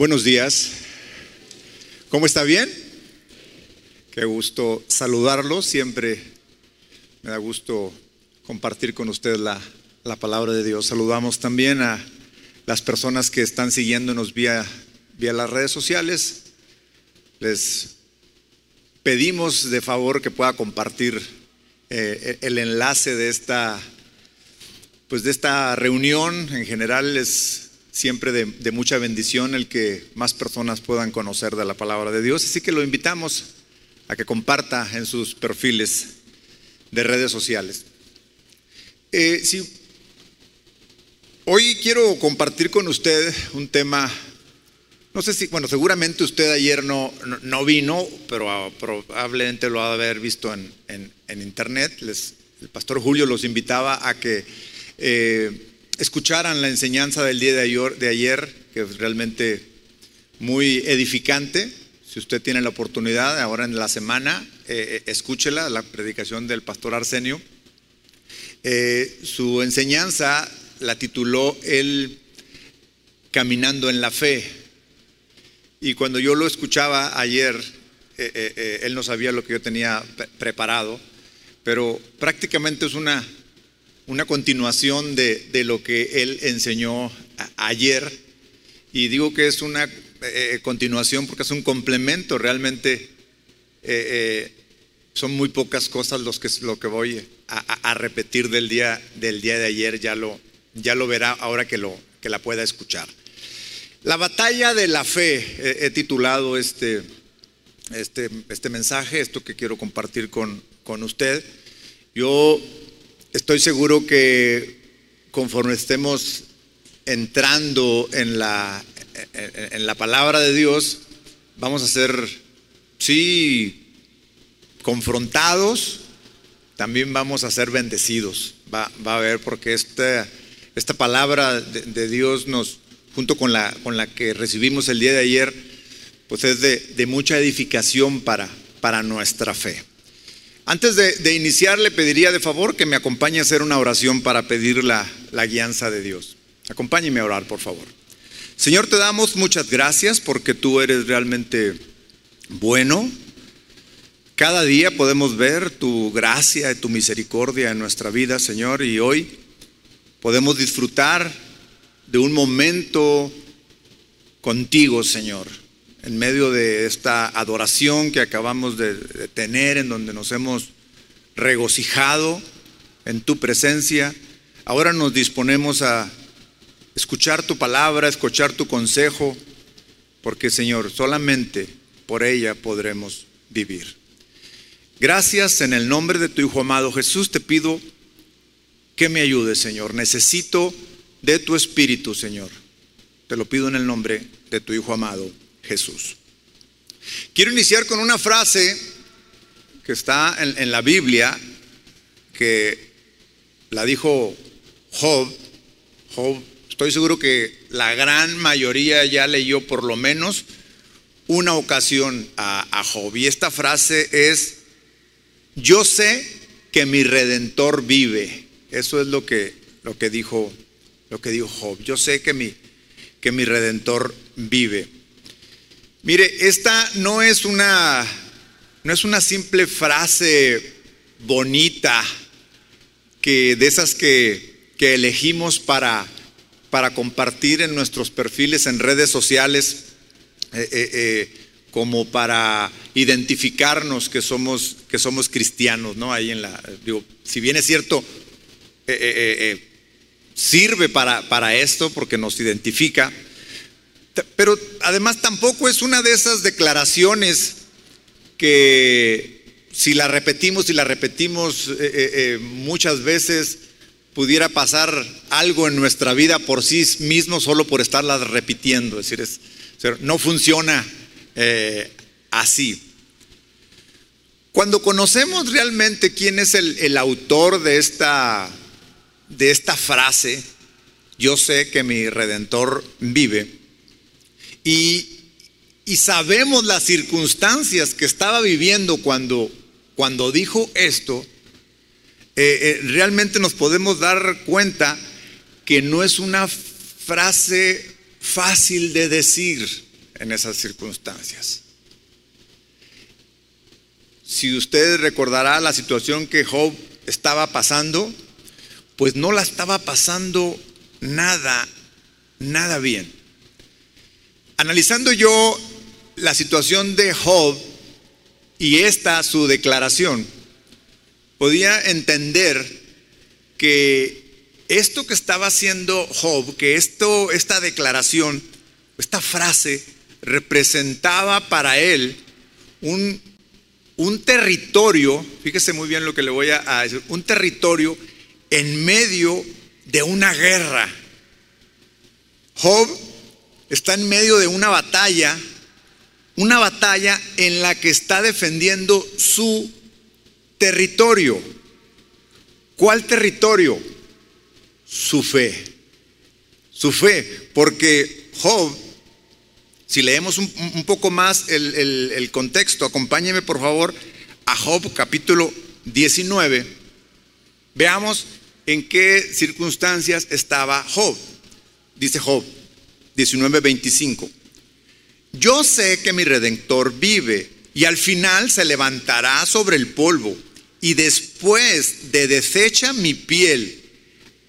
Buenos días. ¿Cómo está bien? Qué gusto saludarlo. Siempre me da gusto compartir con usted la, la, palabra de Dios. Saludamos también a las personas que están siguiéndonos vía, vía las redes sociales. Les pedimos de favor que pueda compartir eh, el enlace de esta, pues de esta reunión. En general es siempre de, mucha bendición el que más personas puedan conocer de la palabra de Dios. Así que lo invitamos a que comparta en sus perfiles de redes sociales. Eh, hoy quiero compartir con usted un tema, no sé si, bueno, seguramente usted ayer no, no, vino, pero probablemente lo ha de haber visto en, internet. el pastor Julio los invitaba a que... Eh, escucharan la enseñanza del día de ayer, que es realmente muy edificante. Si usted tiene la oportunidad, ahora en la semana, eh, eh, escúchela, la predicación del pastor Arsenio. Eh, su enseñanza la tituló El Caminando en la Fe. Y cuando yo lo escuchaba ayer, él no sabía lo que yo tenía preparado, pero prácticamente es una una continuación de, lo que él enseñó ayer. Y digo que es una eh, continuación porque es un complemento, realmente eh, eh, son muy pocas cosas los que, lo que voy a, repetir del día, del día de ayer, ya lo, ya lo verá ahora que, lo, que la pueda escuchar. La batalla de la fe, he titulado este, este, este mensaje, esto que quiero compartir con, con usted. Yo Estoy seguro que conforme estemos entrando en la, en la palabra de Dios, vamos a ser, sí, confrontados, también vamos a ser bendecidos. Va, va a ver, porque esta, esta palabra de, Dios nos, junto con la, con la que recibimos el día de ayer, pues es de, de mucha edificación para, para nuestra fe. Antes de, iniciar, le pediría de favor que me acompañe a hacer una oración para pedir la, la guianza de Dios. Acompáñeme a orar, por favor. Señor, te damos muchas gracias porque tú eres realmente bueno. Cada día podemos ver tu gracia y tu misericordia en nuestra vida, Señor, y hoy podemos disfrutar de un momento contigo, Señor en medio de esta adoración que acabamos de, tener, en donde nos hemos regocijado en tu presencia, ahora nos disponemos a escuchar tu palabra, escuchar tu consejo, porque Señor, solamente por ella podremos vivir. Gracias en el nombre de tu Hijo amado Jesús, te pido que me ayudes, Señor. Necesito de tu Espíritu, Señor. Te lo pido en el nombre de tu Hijo amado. Jesús. Quiero iniciar con una frase que está en, la Biblia, que la dijo Job. Job, estoy seguro que la gran mayoría ya leyó por lo menos una ocasión a, a Job. Y esta frase es, yo sé que mi redentor vive. Eso es lo que, lo que, dijo, lo que dijo Job. Yo sé que mi, que mi redentor vive. Mire, esta no es una, no es una simple frase bonita que de esas que, elegimos para, para, compartir en nuestros perfiles en redes sociales eh, eh, eh, como para identificarnos que somos, que somos cristianos, ¿no? Ahí en la, digo, si bien es cierto, sirve para, para esto porque nos identifica, pero además tampoco es una de esas declaraciones que si la repetimos y la repetimos eh, eh, eh, muchas veces pudiera pasar algo en nuestra vida por sí mismo solo por estarlas repitiendo. Es decir, no funciona así. Cuando conocemos realmente quién es el, el autor de esta, de esta frase, yo sé que mi redentor vive, y, sabemos las circunstancias que estaba viviendo cuando, cuando dijo esto, eh, eh, realmente nos podemos dar cuenta que no es una frase fácil de decir. en esas circunstancias. Si usted recordará la situación que Job estaba pasando, pues no la estaba pasando nada, nada bien. Analizando yo la situación de Job y esta su declaración, podía entender que esto que estaba haciendo Job, que esto, esta declaración, esta frase, representaba para él un, un territorio, fíjese muy bien lo que le voy a, decir, un territorio en medio de una guerra. Job está en medio de una batalla, una batalla en la que está defendiendo su territorio. ¿Cuál territorio? Su fe. Su fe, porque Job, si leemos un, poco más el, el contexto, acompáñeme por favor a Job capítulo 19, veamos en qué circunstancias estaba Job. Dice Job 19:25. Yo sé que mi redentor vive y al final se levantará sobre el polvo y después de deshecha mi piel,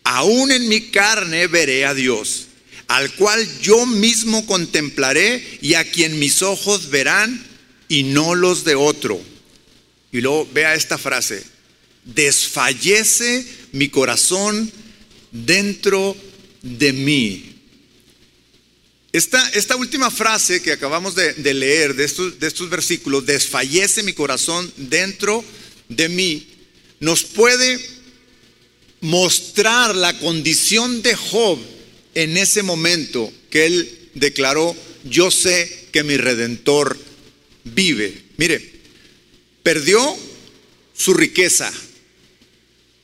aún en mi carne veré a Dios, al cual yo mismo contemplaré y a quien mis ojos verán y no los de otro. Y luego vea esta frase, desfallece mi corazón dentro de mí. Esta, última frase que acabamos de, leer de estos, de estos versículos, desfallece mi corazón dentro de mí, nos puede mostrar la condición de Job en ese momento que él declaró, yo sé que mi redentor vive. Mire, perdió su riqueza,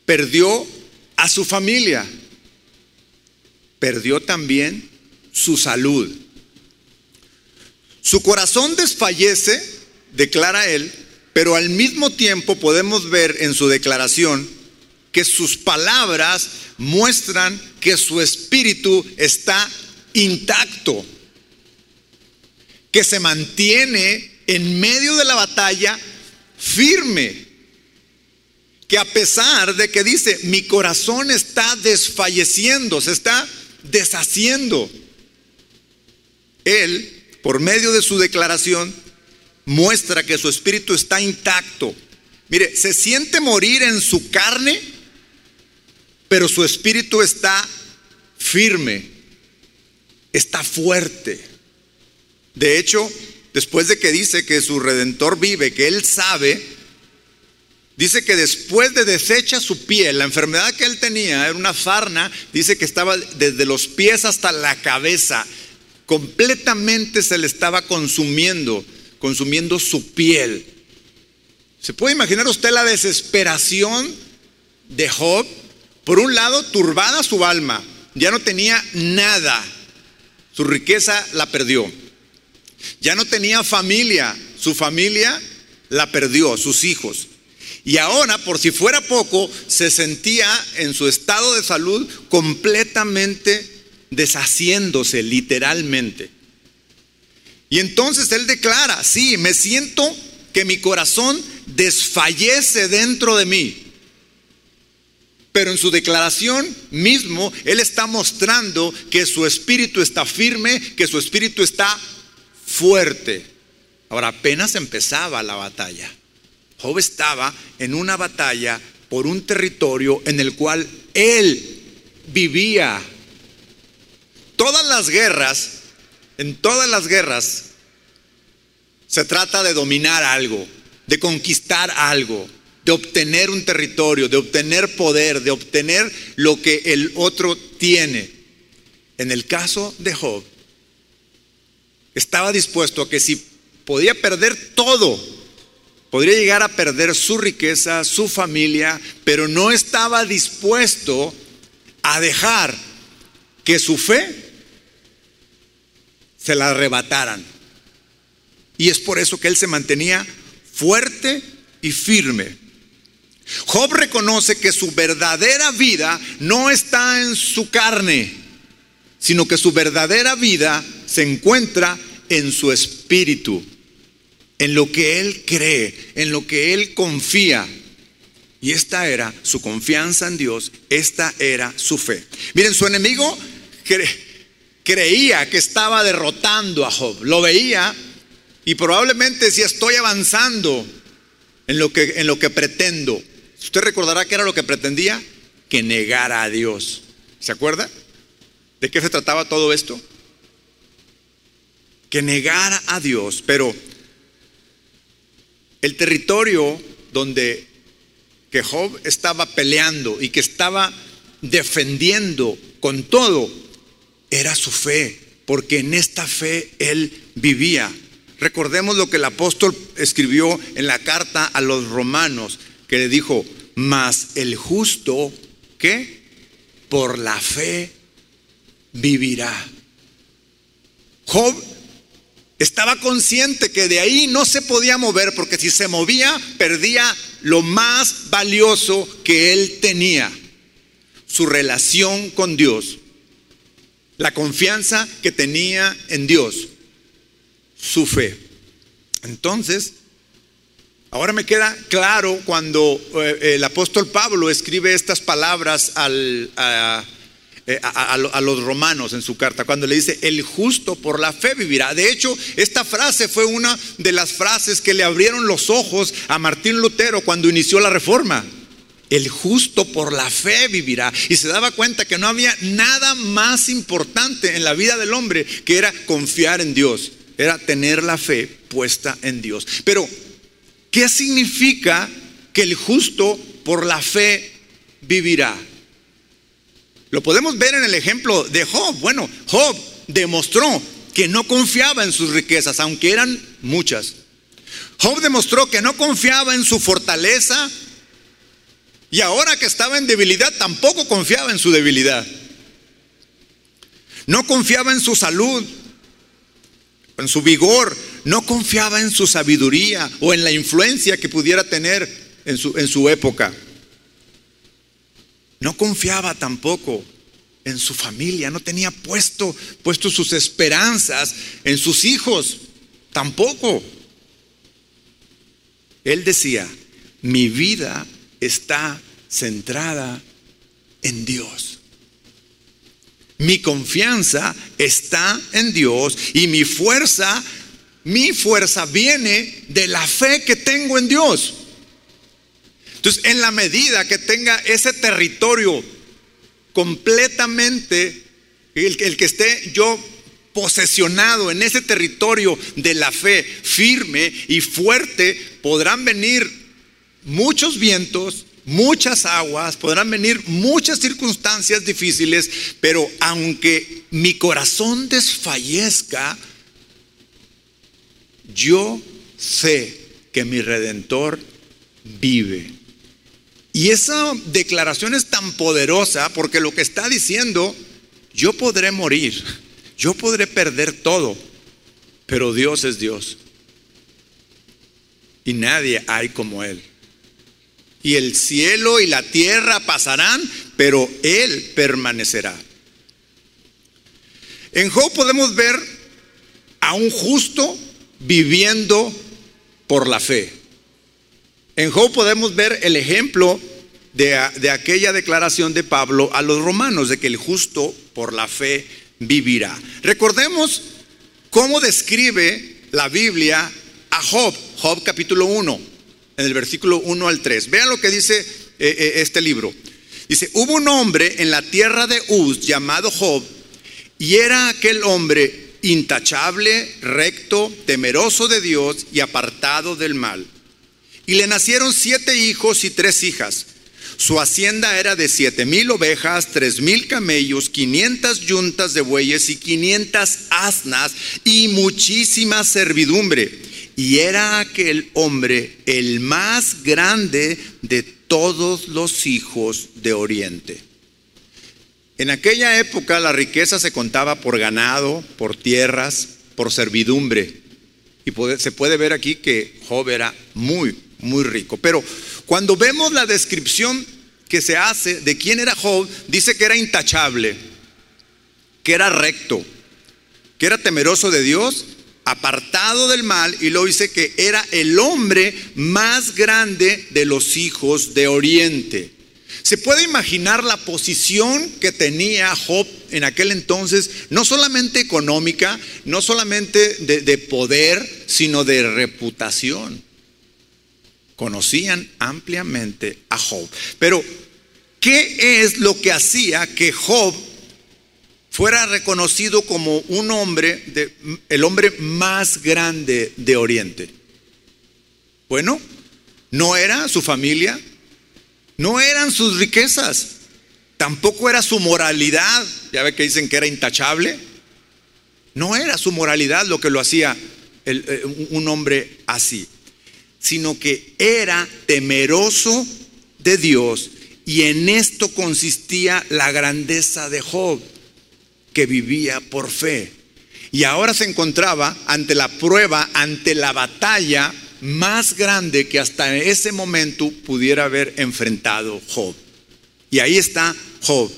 perdió a su familia, perdió también su salud. Su corazón desfallece, declara él, pero al mismo tiempo podemos ver en su declaración que sus palabras muestran que su espíritu está intacto, que se mantiene en medio de la batalla firme, que a pesar de que dice, mi corazón está desfalleciendo, se está deshaciendo, él, por medio de su declaración, muestra que su espíritu está intacto. Mire, se siente morir en su carne, pero su espíritu está firme, está fuerte. De hecho, después de que dice que su redentor vive, que él sabe, Dice que después de deshecha su piel, la enfermedad que él tenía era una farna, dice que estaba desde los pies hasta la cabeza, completamente se le estaba consumiendo, consumiendo su piel. ¿Se puede imaginar usted la desesperación de Job? Por un lado, turbada su alma, ya no tenía nada, su riqueza la perdió. Ya no tenía familia, su familia la perdió, sus hijos. Y ahora, por si fuera poco, se sentía en su estado de salud completamente deshaciéndose, literalmente. Y entonces él declara, sí, me siento que mi corazón desfallece dentro de mí. Pero en su declaración mismo, él está mostrando que su espíritu está firme, que su espíritu está fuerte. Ahora apenas empezaba la batalla. Job estaba en una batalla por un territorio en el cual él vivía. Todas las guerras, en todas las guerras, se trata de dominar algo, de conquistar algo, de obtener un territorio, de obtener poder, de obtener lo que el otro tiene. En el caso de Job, estaba dispuesto a que si podía perder todo, podría llegar a perder su riqueza, su familia, pero no estaba dispuesto a dejar que su fe se la arrebataran. Y es por eso que él se mantenía fuerte y firme. Job reconoce que su verdadera vida no está en su carne, sino que su verdadera vida se encuentra en su espíritu, en lo que él cree, en lo que él confía. Y esta era su confianza en Dios, esta era su fe. Miren, su enemigo creía que estaba derrotando a Job, lo veía y probablemente si estoy avanzando en lo que, en lo que pretendo. Usted recordará que era lo que pretendía, que negara a Dios. ¿Se acuerda? ¿De qué se trataba todo esto? Que negara a Dios, pero el territorio donde que Job estaba peleando y que estaba defendiendo con todo era su fe, porque en esta fe él vivía. Recordemos lo que el apóstol escribió en la carta a los romanos, que le dijo, mas el justo, ¿qué? Por la fe vivirá. Job estaba consciente que de ahí no se podía mover porque si se movía perdía lo más valioso que él tenía, su relación con Dios, la confianza que tenía en Dios, su fe. Entonces, ahora me queda claro cuando eh, el apóstol Pablo escribe estas palabras al... Eh, a, los romanos en su carta, cuando le dice, el justo por la fe vivirá. De hecho, esta frase fue una de las frases que le abrieron los ojos a Martín Lutero cuando inició la reforma. El justo por la fe vivirá. Y se daba cuenta que no había nada más importante en la vida del hombre que era confiar en Dios, era tener la fe puesta en Dios. Pero, ¿qué significa que el justo por la fe vivirá? Lo podemos ver en el ejemplo de Job. Bueno, Job demostró que no confiaba en sus riquezas, aunque eran muchas. Job demostró que no confiaba en su fortaleza y ahora que estaba en debilidad tampoco confiaba en su debilidad. No confiaba en su salud, en su vigor, no confiaba en su sabiduría o en la influencia que pudiera tener en su, en su época. No confiaba tampoco en su familia, no tenía puesto, puesto sus esperanzas en sus hijos, tampoco. Él decía, mi vida está centrada en Dios. Mi confianza está en Dios y mi fuerza, mi fuerza viene de la fe que tengo en Dios. Entonces, en la medida que tenga ese territorio completamente, el, que esté yo posesionado en ese territorio de la fe firme y fuerte, podrán venir muchos vientos, muchas aguas, podrán venir muchas circunstancias difíciles, pero aunque mi corazón desfallezca, yo sé que mi redentor vive. Y esa declaración es tan poderosa porque lo que está diciendo, yo podré morir, yo podré perder todo, pero Dios es Dios. Y nadie hay como Él. Y el cielo y la tierra pasarán, pero Él permanecerá. En Job podemos ver a un justo viviendo por la fe. En Job podemos ver el ejemplo de, aquella declaración de Pablo a los romanos, de que el justo por la fe vivirá. Recordemos cómo describe la Biblia a Job, Job capítulo 1, en el versículo 1 al 3. Vean lo que dice eh, eh, este libro. Dice, hubo un hombre en la tierra de Uz llamado Job, y era aquel hombre intachable, recto, temeroso de Dios y apartado del mal. Y le nacieron siete hijos y tres hijas. Su hacienda era de siete mil ovejas, tres mil camellos, quinientas yuntas de bueyes y quinientas asnas y muchísima servidumbre. Y era aquel hombre el más grande de todos los hijos de Oriente. En aquella época la riqueza se contaba por ganado, por tierras, por servidumbre. Y se puede ver aquí que Job era muy, muy rico. Pero cuando vemos la descripción que se hace de quién era Job, dice que era intachable, que era recto, que era temeroso de Dios, apartado del mal, y lo dice que era el hombre más grande de los hijos de Oriente. ¿Se puede imaginar la posición que tenía Job en aquel entonces, no solamente económica, no solamente de, de poder, sino de reputación? Conocían ampliamente a Job. Pero, ¿qué es lo que hacía que Job fuera reconocido como un hombre, de, el hombre más grande de Oriente. Bueno, no era su familia, no eran sus riquezas, tampoco era su moralidad, ya ve que dicen que era intachable, no era su moralidad lo que lo hacía eh, un hombre así, sino que era temeroso de Dios y en esto consistía la grandeza de Job que vivía por fe. Y ahora se encontraba ante la prueba, ante la batalla más grande que hasta ese momento pudiera haber enfrentado Job. Y ahí está Job.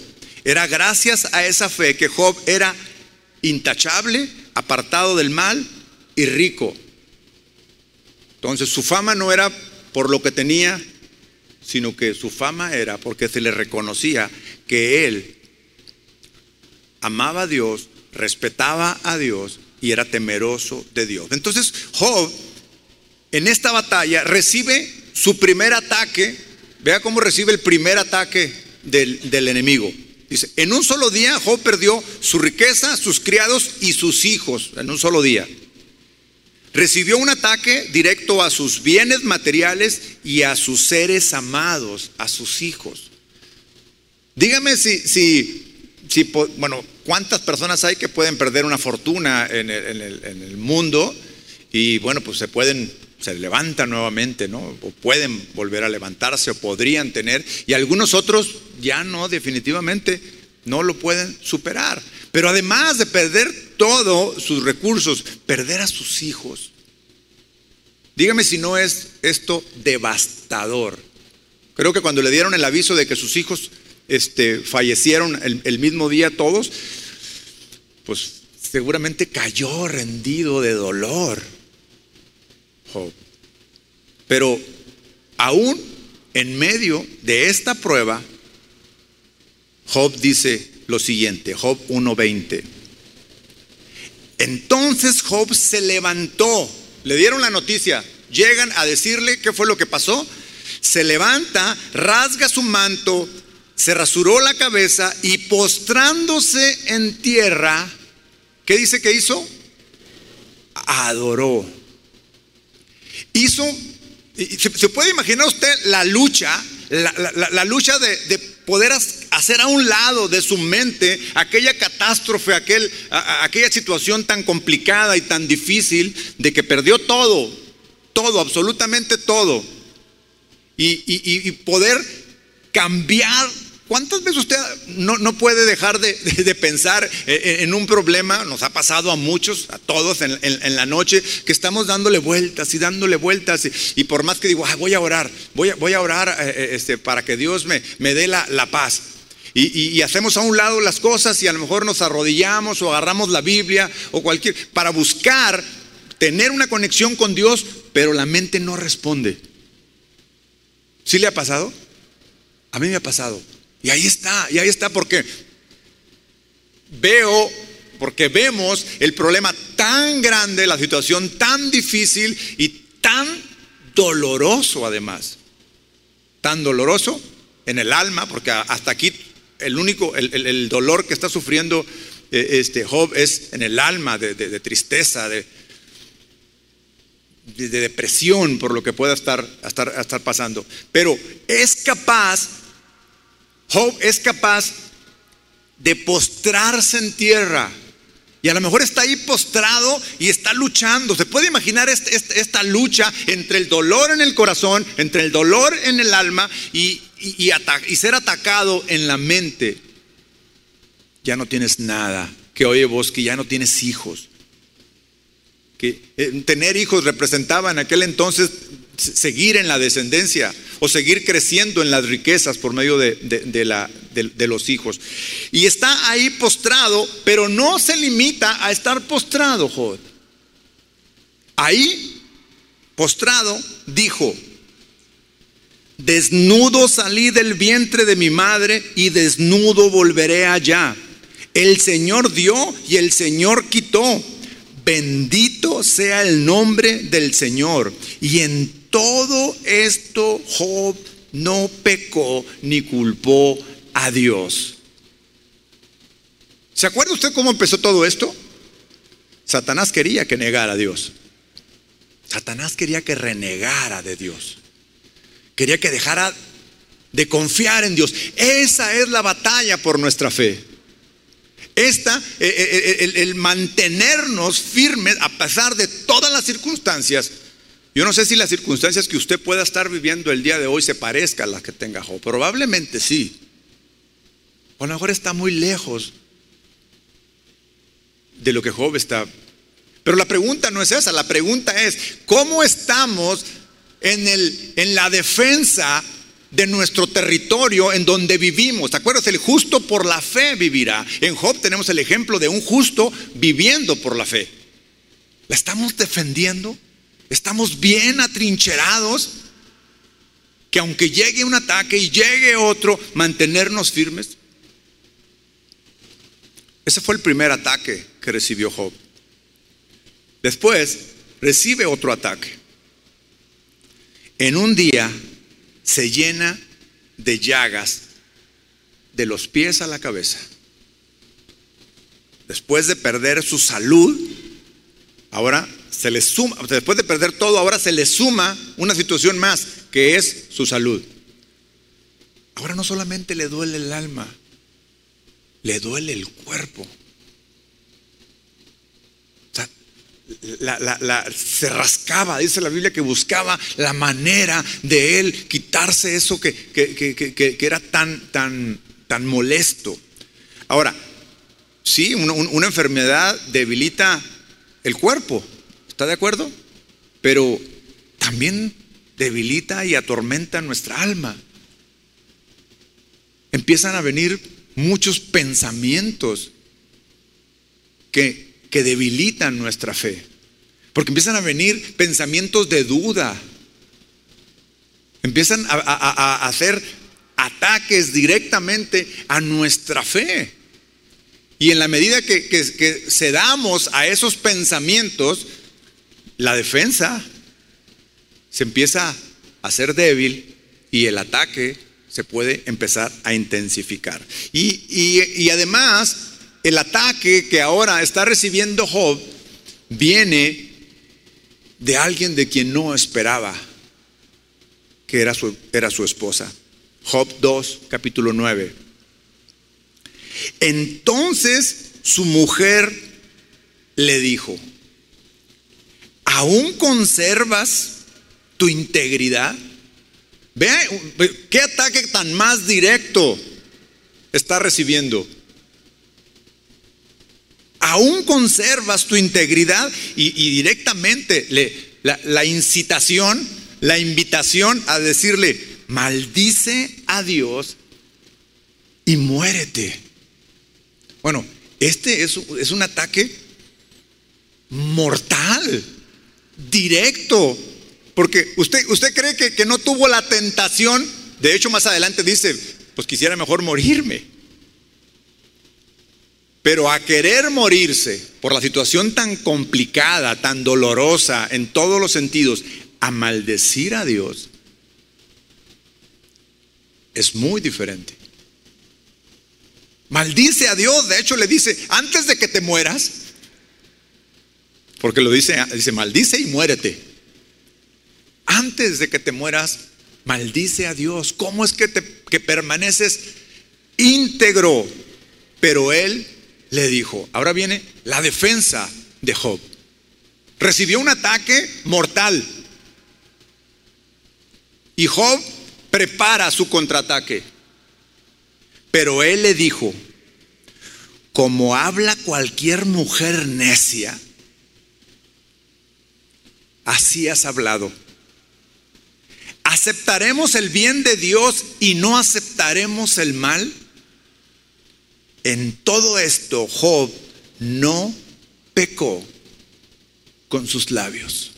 Era gracias a esa fe que Job era intachable, apartado del mal y rico. Entonces su fama no era por lo que tenía, sino que su fama era porque se le reconocía que él amaba a Dios, respetaba a Dios y era temeroso de Dios. Entonces Job en esta batalla recibe su primer ataque. Vea cómo recibe el primer ataque del, del, enemigo. Dice, en un solo día Job perdió su riqueza, sus criados y sus hijos, en un solo día. Recibió un ataque directo a sus bienes materiales y a sus seres amados, a sus hijos. Dígame si, si bueno, ¿cuántas personas hay que pueden perder una fortuna en el, mundo y bueno, pues se pueden, se levantan nuevamente, ¿no? O pueden volver a levantarse o podrían tener y algunos otros ya no, definitivamente no lo pueden superar. Pero además de perder todos sus recursos, perder a sus hijos. Dígame si no es esto devastador. Creo que cuando le dieron el aviso de que sus hijos este, fallecieron el, mismo día todos, pues seguramente cayó rendido de dolor. Job. Pero aún en medio de esta prueba, Job dice lo siguiente, Job 1.20. Entonces Job se levantó, le dieron la noticia, llegan a decirle qué fue lo que pasó, se levanta, rasga su manto, se rasuró la cabeza y postrándose en tierra, ¿qué dice que hizo? Adoró. Hizo, ¿se, puede imaginar usted la lucha, la, lucha de, poder hacer a un lado de su mente aquella catástrofe, aquel, aquella situación tan complicada y tan difícil de que perdió todo, todo, absolutamente todo. y poder cambiar ¿Cuántas veces usted no, puede dejar de, pensar en un problema? Nos ha pasado a muchos, a todos en, la noche, que estamos dándole vueltas y dándole vueltas. Y, por más que digo, voy a orar, voy a, voy a orar eh, eh, este, para que Dios me, me dé la, paz. Y, hacemos a un lado las cosas y a lo mejor nos arrodillamos o agarramos la Biblia o cualquier, para buscar tener una conexión con Dios, pero la mente no responde. ¿Sí le ha pasado? A mí me ha pasado. Y ahí está, y ahí está porque veo, porque vemos el problema tan grande, la situación tan difícil y tan doloroso además. Tan doloroso en el alma, porque hasta aquí el único, el, dolor que está sufriendo eh, este Job es en el alma de, tristeza, de, de, depresión por lo que pueda estar, estar, estar pasando. Pero es capaz Job es capaz de postrarse en tierra. Y a lo mejor está ahí postrado y está luchando. Se puede imaginar esta, lucha entre el dolor en el corazón, entre el dolor en el alma y, ser atacado en la mente. Ya no tienes nada. Que oye vos que ya no tienes hijos. Que eh, tener hijos representaba en aquel entonces seguir en la descendencia o seguir creciendo en las riquezas por medio de, la, de, los hijos. Y está ahí postrado, pero no se limita a estar postrado, Job. Ahí, postrado, dijo, desnudo salí del vientre de mi madre y desnudo volveré allá. El Señor dio y el Señor quitó. Bendito sea el nombre del Señor. Y en todo esto Job no pecó ni culpó a Dios. ¿Se acuerda usted cómo empezó todo esto? Satanás quería que negara a Dios. Satanás quería que renegara de Dios. Quería que dejara de confiar en Dios. Esa es la batalla por nuestra fe. Esta, eh, eh, eh, el, mantenernos firmes a pesar de todas las circunstancias. Yo no sé si las circunstancias que usted pueda estar viviendo el día de hoy se parezcan a las que tenga Job. Probablemente sí. O a lo mejor está muy lejos de lo que Job está. Pero la pregunta no es esa. La pregunta es, ¿cómo estamos en, el, en la defensa de nuestro territorio en donde vivimos. ¿Te acuerdas? El justo por la fe vivirá. En Job tenemos el ejemplo de un justo viviendo por la fe. ¿La estamos defendiendo? ¿Estamos bien atrincherados? Que aunque llegue un ataque y llegue otro, mantenernos firmes. Ese fue el primer ataque que recibió Job. Después recibe otro ataque. En un día se llena de llagas de los pies a la cabeza. Después de perder su salud, ahora se le suma, después de perder todo, ahora se le suma una situación más, que es su salud. Ahora no solamente le duele el alma, le duele el cuerpo. se rascaba, dice la Biblia que buscaba la manera de él quitarse eso que, que, era tan, tan, tan molesto. Ahora, sí, una, enfermedad debilita el cuerpo, ¿está de acuerdo? Pero también debilita y atormenta nuestra alma. Empiezan a venir muchos pensamientos que que debilitan nuestra fe. Porque empiezan a venir pensamientos de duda. Empiezan a, hacer ataques directamente a nuestra fe. Y en la medida que, que cedamos a esos pensamientos, la defensa se empieza a hacer débil y el ataque se puede empezar a intensificar. Y, y además, el ataque que ahora está recibiendo Job viene de alguien de quien no esperaba, que era su, era su esposa. Job 2, capítulo 9. Entonces su mujer le dijo, ¿aún conservas tu integridad? Ve qué ataque tan más directo está recibiendo aún conservas tu integridad y, directamente le, la, incitación, la invitación a decirle, maldice a Dios y muérete. Bueno, este es, es un ataque mortal, directo, porque usted, usted cree que, que no tuvo la tentación, de hecho más adelante dice, pues quisiera mejor morirme. Pero a querer morirse por la situación tan complicada, tan dolorosa en todos los sentidos, a maldecir a Dios, es muy diferente. Maldice a Dios, de hecho le dice, antes de que te mueras, porque lo dice, dice, maldice y muérete. Antes de que te mueras, maldice a Dios. ¿Cómo es que, te, que permaneces íntegro? Pero Él le dijo, ahora viene la defensa de Job. Recibió un ataque mortal. Y Job prepara su contraataque. Pero él le dijo, como habla cualquier mujer necia, así has hablado. ¿Aceptaremos el bien de Dios y no aceptaremos el mal? En todo esto Job no pecó con sus labios.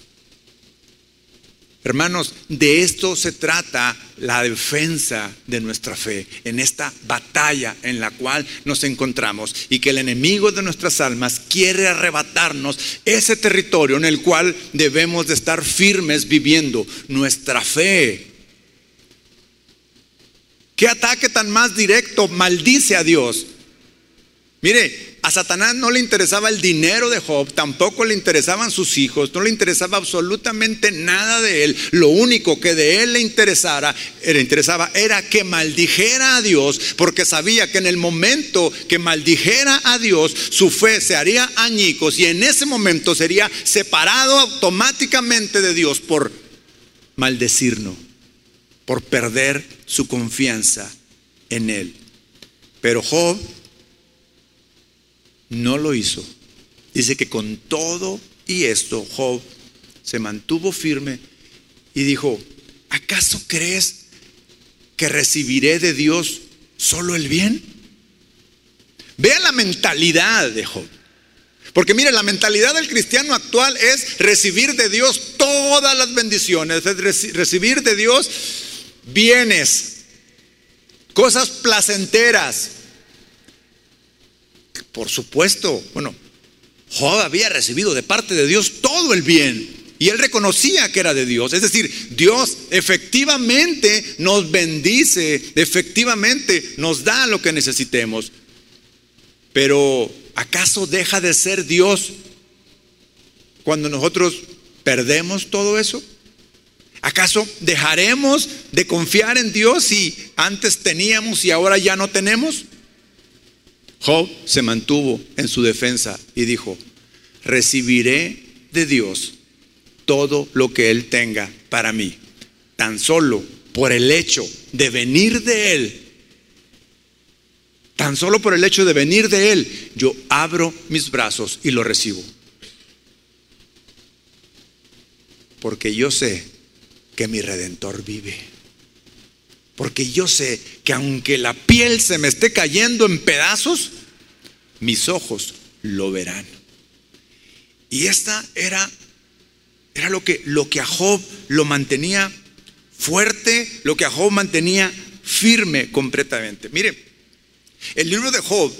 Hermanos, de esto se trata la defensa de nuestra fe, en esta batalla en la cual nos encontramos y que el enemigo de nuestras almas quiere arrebatarnos ese territorio en el cual debemos de estar firmes viviendo nuestra fe. ¿Qué ataque tan más directo maldice a Dios? Mire, a Satanás no le interesaba el dinero de Job, tampoco le interesaban sus hijos, no le interesaba absolutamente nada de él. Lo único que de él le interesara, interesaba era que maldijera a Dios, porque sabía que en el momento que maldijera a Dios, su fe se haría añicos y en ese momento sería separado automáticamente de Dios por maldecirnos, por perder su confianza en él. Pero Job no lo hizo. Dice que con todo y esto Job se mantuvo firme y dijo, ¿acaso crees que recibiré de Dios solo el bien? Vea la mentalidad de Job. Porque mire, la mentalidad del cristiano actual es recibir de Dios todas las bendiciones, es recibir de Dios bienes, cosas placenteras, por supuesto, bueno, Job había recibido de parte de Dios todo el bien. Y él reconocía que era de Dios. Es decir, Dios efectivamente nos bendice, efectivamente nos da lo que necesitemos. Pero ¿acaso deja de ser Dios cuando nosotros perdemos todo eso? ¿Acaso dejaremos de confiar en Dios si antes teníamos y ahora ya no tenemos? Job se mantuvo en su defensa y dijo, recibiré de Dios todo lo que Él tenga para mí, tan solo por el hecho de venir de Él. Tan solo por el hecho de venir de Él, yo abro mis brazos y lo recibo. Porque yo sé que mi redentor vive. Porque yo sé que aunque la piel se me esté cayendo en pedazos, mis ojos lo verán. Y esta era, era lo, que, lo que a Job lo mantenía fuerte, lo que a Job mantenía firme completamente. Mire, el libro de Job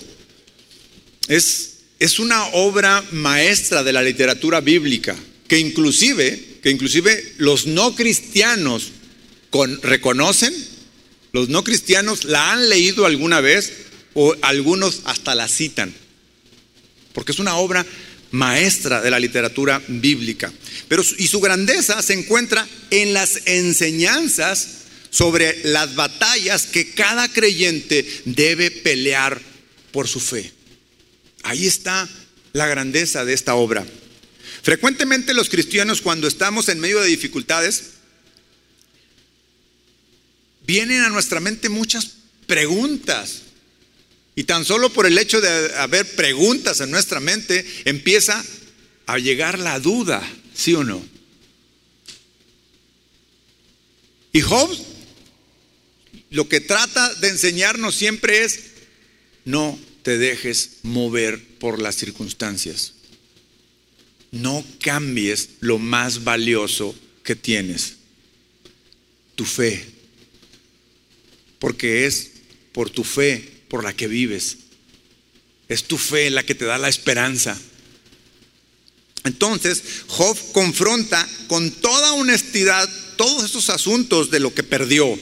es, es una obra maestra de la literatura bíblica, que inclusive, que inclusive los no cristianos con, reconocen los no cristianos la han leído alguna vez o algunos hasta la citan, porque es una obra maestra de la literatura bíblica. Pero y su grandeza se encuentra en las enseñanzas sobre las batallas que cada creyente debe pelear por su fe. Ahí está la grandeza de esta obra. Frecuentemente los cristianos cuando estamos en medio de dificultades vienen a nuestra mente muchas preguntas. Y tan solo por el hecho de haber preguntas en nuestra mente, empieza a llegar la duda, ¿sí o no? Y Job lo que trata de enseñarnos siempre es, no te dejes mover por las circunstancias. No cambies lo más valioso que tienes, tu fe porque es por tu fe por la que vives. Es tu fe la que te da la esperanza. Entonces, Job confronta con toda honestidad todos estos asuntos de lo que perdió,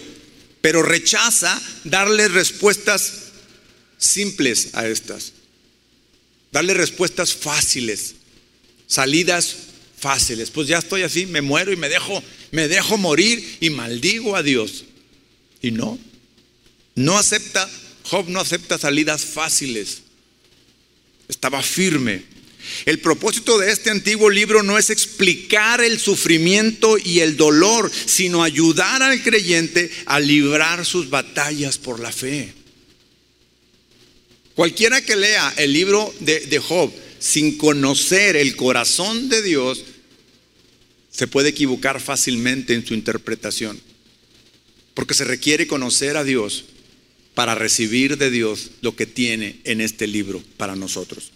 pero rechaza darle respuestas simples a estas. Darle respuestas fáciles, salidas fáciles. Pues ya estoy así, me muero y me dejo, me dejo morir y maldigo a Dios. Y no, no acepta, Job no acepta salidas fáciles. Estaba firme. El propósito de este antiguo libro no es explicar el sufrimiento y el dolor, sino ayudar al creyente a librar sus batallas por la fe. Cualquiera que lea el libro de, de Job sin conocer el corazón de Dios, se puede equivocar fácilmente en su interpretación. Porque se requiere conocer a Dios para recibir de Dios lo que tiene en este libro para nosotros.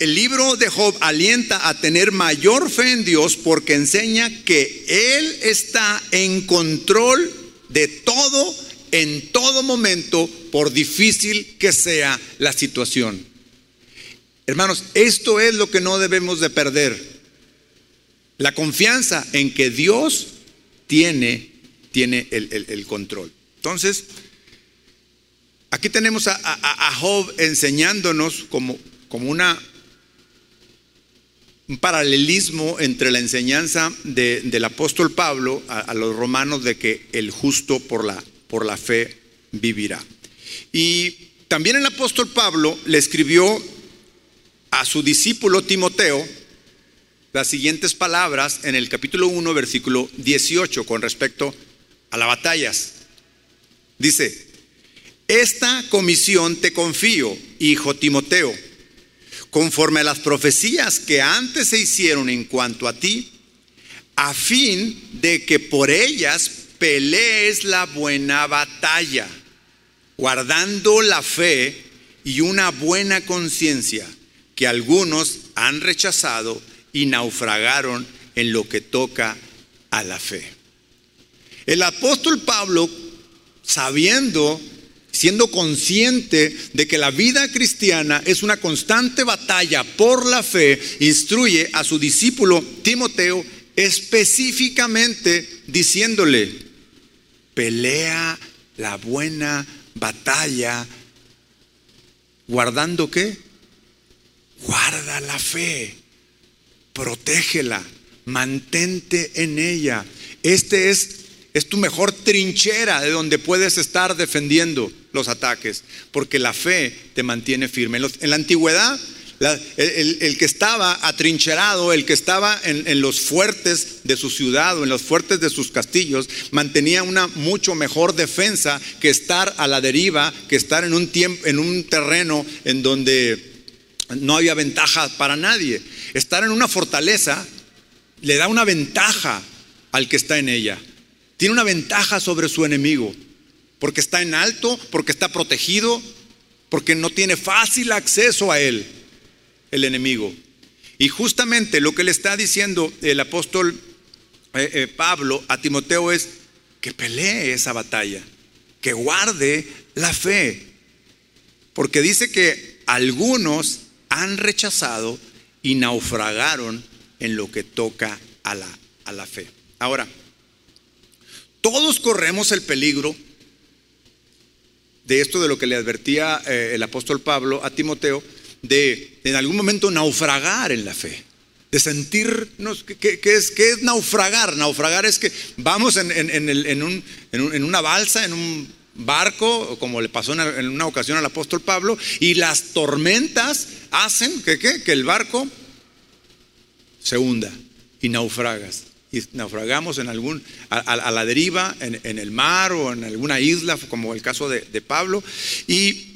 el libro de Job alienta a tener mayor fe en Dios porque enseña que Él está en control de todo en todo momento, por difícil que sea la situación. Hermanos, esto es lo que no debemos de perder. La confianza en que Dios tiene, tiene el, control. Entonces, aquí tenemos a, Job enseñándonos como, como una, un paralelismo entre la enseñanza del apóstol Pablo a, los romanos de que el justo por la, por la fe vivirá. Y también el apóstol Pablo le escribió a su discípulo Timoteo las siguientes palabras en el capítulo 1, versículo 18, con respecto a las batallas. Dice, esta comisión te confío, hijo Timoteo, conforme a las profecías que antes se hicieron en cuanto a ti, a fin de que por ellas pelees la buena batalla, guardando la fe y una buena conciencia que algunos han rechazado y naufragaron en lo que toca a la fe. El apóstol Pablo, sabiendo, siendo consciente de que la vida cristiana es una constante batalla por la fe, instruye a su discípulo Timoteo específicamente diciéndole, pelea la buena batalla, guardando qué? Guarda la fe, protégela, mantente en ella. Este es, es tu mejor trinchera de donde puedes estar defendiendo los ataques, porque la fe te mantiene firme. En, la antigüedad, el, que estaba atrincherado, el que estaba en, en, los fuertes de su ciudad o en los fuertes de sus castillos, mantenía una mucho mejor defensa que estar a la deriva, que estar en un, tiempo, en un terreno en donde no había ventaja para nadie. Estar en una fortaleza le da una ventaja al que está en ella. Tiene una ventaja sobre su enemigo, porque está en alto, porque está protegido, porque no tiene fácil acceso a él, el enemigo. Y justamente lo que le está diciendo el apóstol eh, eh, Pablo a Timoteo es que pelee esa batalla, que guarde la fe, porque dice que algunos han rechazado y naufragaron en lo que toca a la, a la fe. Ahora, todos corremos el peligro de esto de lo que le advertía eh, el apóstol Pablo a Timoteo, de en algún momento naufragar en la fe, de sentirnos, ¿qué, es, es naufragar? Naufragar es que vamos en, en una balsa, en un barco, como le pasó en una ocasión al apóstol Pablo, y las tormentas hacen que, que el barco se hunda y naufragas. Y naufragamos en algún, a, la deriva, en, el mar o en alguna isla, como el caso de, Pablo. Y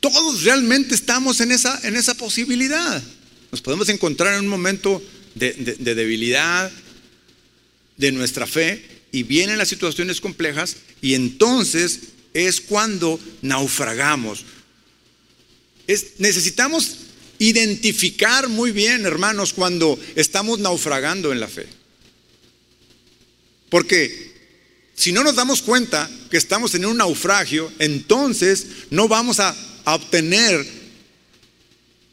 todos realmente estamos en esa, en esa posibilidad. Nos podemos encontrar en un momento de debilidad de nuestra fe y vienen las situaciones complejas y entonces es cuando naufragamos. Es, necesitamos identificar muy bien, hermanos, cuando estamos naufragando en la fe. Porque si no nos damos cuenta que estamos en un naufragio, entonces no vamos a, obtener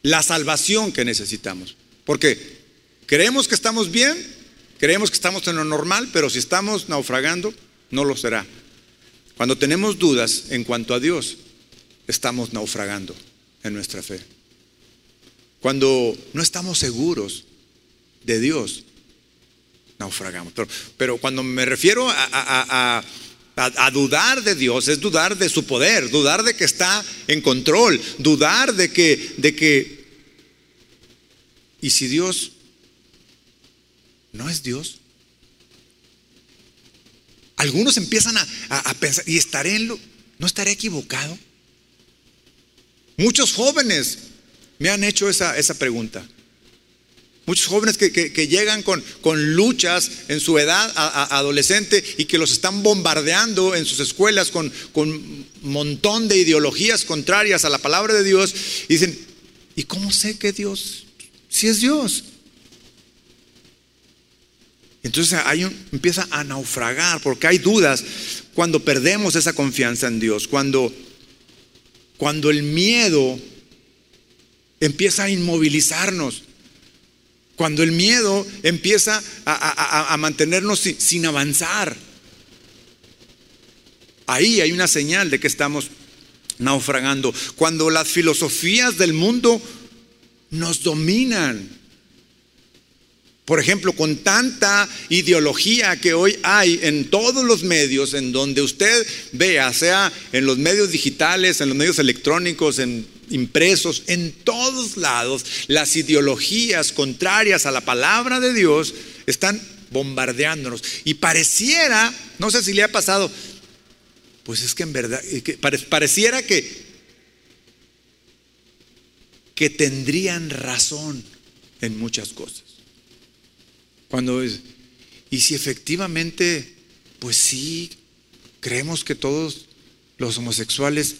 la salvación que necesitamos. Porque creemos que estamos bien, Creemos que estamos en lo normal, pero si estamos naufragando, no lo será. Cuando tenemos dudas en cuanto a Dios, estamos naufragando en nuestra fe. Cuando no estamos seguros de Dios, naufragamos. Pero, cuando me refiero a, a, dudar de Dios, es dudar de su poder, dudar de que está en control, dudar de que, de que, y si Dios no es Dios. Algunos empiezan a, pensar, ¿y estaré en lo, no estaré equivocado? Muchos jóvenes me han hecho esa, esa pregunta. Muchos jóvenes que, llegan con, con, luchas en su edad adolescente y que los están bombardeando en sus escuelas con un montón de ideologías contrarias a la palabra de Dios. Y dicen, ¿y cómo sé que Dios, si es Dios? Entonces hay empieza a naufragar porque hay dudas cuando perdemos esa confianza en Dios, cuando, cuando el miedo empieza a inmovilizarnos, cuando el miedo empieza a, mantenernos sin avanzar. Ahí hay una señal de que estamos naufragando. Cuando las filosofías del mundo nos dominan. Por ejemplo, con tanta ideología que hoy hay en todos los medios, en donde usted vea, sea en los medios digitales, en los medios electrónicos, en impresos, en todos lados, las ideologías contrarias a la palabra de Dios están bombardeándonos. Y pareciera, no sé si le ha pasado, pues es que en verdad, pareciera que, que tendrían razón en muchas cosas. Cuando es, y si efectivamente, pues sí, creemos que todos los homosexuales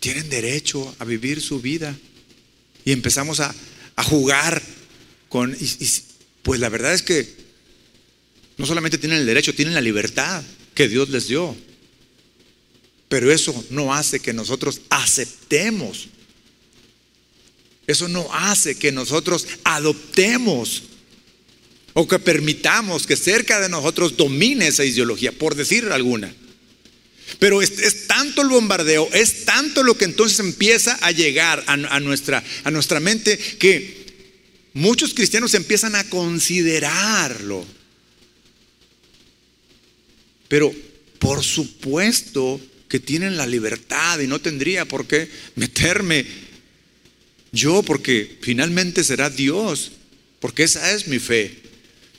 tienen derecho a vivir su vida. Y empezamos a, jugar con... pues la verdad es que no solamente tienen el derecho, tienen la libertad que Dios les dio. Pero eso no hace que nosotros aceptemos. Eso no hace que nosotros adoptemos o que permitamos que cerca de nosotros domine esa ideología, por decir alguna. Pero es, tanto el bombardeo, es tanto lo que entonces empieza a llegar a, nuestra, a nuestra mente que muchos cristianos empiezan a considerarlo. Pero por supuesto que tienen la libertad y no tendría por qué meterme yo, porque finalmente será Dios, porque esa es mi fe.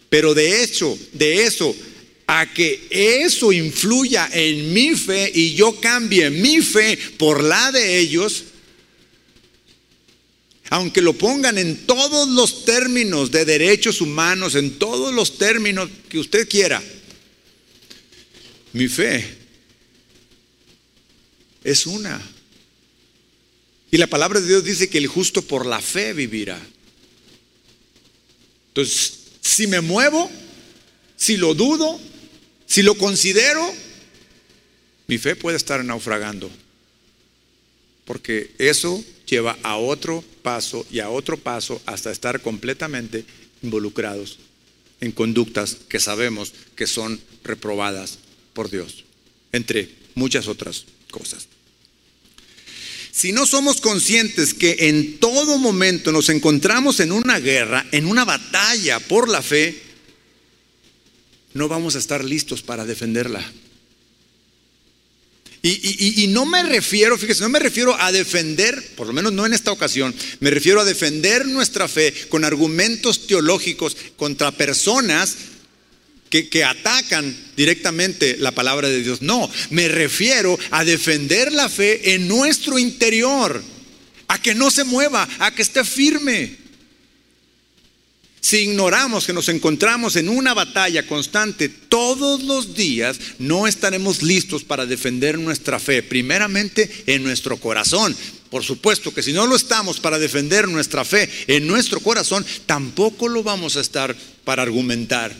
Pero de hecho, de eso a que eso influya en mi fe y yo cambie mi fe por la de ellos, aunque lo pongan en todos los términos de derechos humanos, en todos los términos que usted quiera, mi fe es una. Y la palabra de Dios dice que el justo por la fe vivirá. Entonces, si me muevo, si lo dudo, si lo considero, mi fe puede estar naufragando. Porque eso lleva a otro paso y a otro paso hasta estar completamente involucrados en conductas que sabemos que son reprobadas por Dios, entre muchas otras cosas. Si no somos conscientes que en todo momento nos encontramos en una guerra, en una batalla por la fe, no vamos a estar listos para defenderla. Y, no me refiero, fíjese, no me refiero a defender, por lo menos no en esta ocasión, me refiero a defender nuestra fe con argumentos teológicos contra personas que, atacan directamente la palabra de Dios. No, me refiero a defender la fe en nuestro interior, a que no se mueva, a que esté firme. Si ignoramos que nos encontramos en una batalla constante todos los días, no estaremos listos para defender nuestra fe, primeramente en nuestro corazón. Por supuesto que si no lo estamos para defender nuestra fe en nuestro corazón, tampoco lo vamos a estar para argumentar.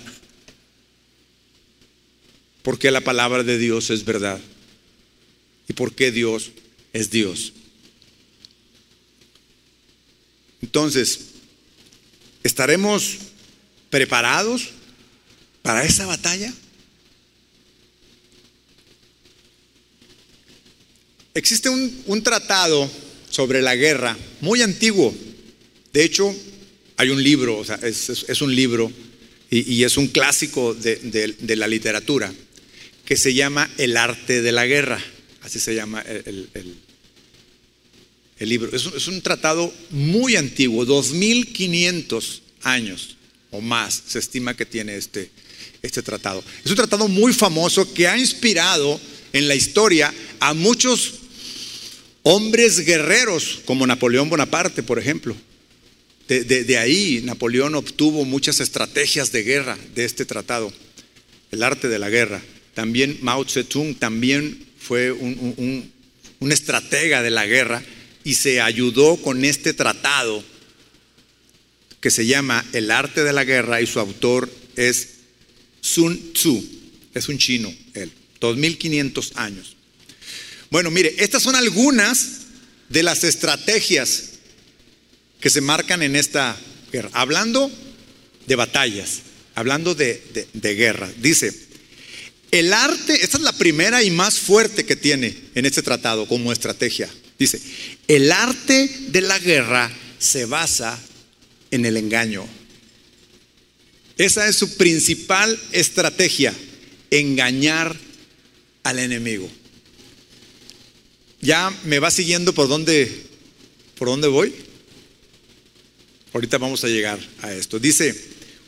Porque la palabra de Dios es verdad. Y porque Dios es Dios. Entonces, ¿Estaremos preparados para esa batalla? Existe un, tratado sobre la guerra muy antiguo. De hecho, hay un libro, es, un libro y, es un clásico de, la literatura que se llama El arte de la guerra. Así se llama el, el libro. Es, un tratado muy antiguo, 2500 años o más se estima que tiene este, este tratado. Es un tratado muy famoso que ha inspirado en la historia a muchos hombres guerreros, como Napoleón Bonaparte, por ejemplo. De, ahí Napoleón obtuvo muchas estrategias de guerra de este tratado, el arte de la guerra. También Mao Zedong también fue un, un estratega de la guerra y se ayudó con este tratado que se llama El arte de la guerra y su autor es Sun Tzu, es un chino, él, 2500 años. Bueno, mire, estas son algunas de las estrategias que se marcan en esta guerra. Hablando de batallas, hablando de, guerra, dice, el arte, esta es la primera y más fuerte que tiene en este tratado como estrategia. Dice, el arte de la guerra se basa en el engaño. Esa es su principal estrategia, engañar al enemigo. ¿Ya me va siguiendo por dónde, por dónde voy? Ahorita vamos a llegar a esto. Dice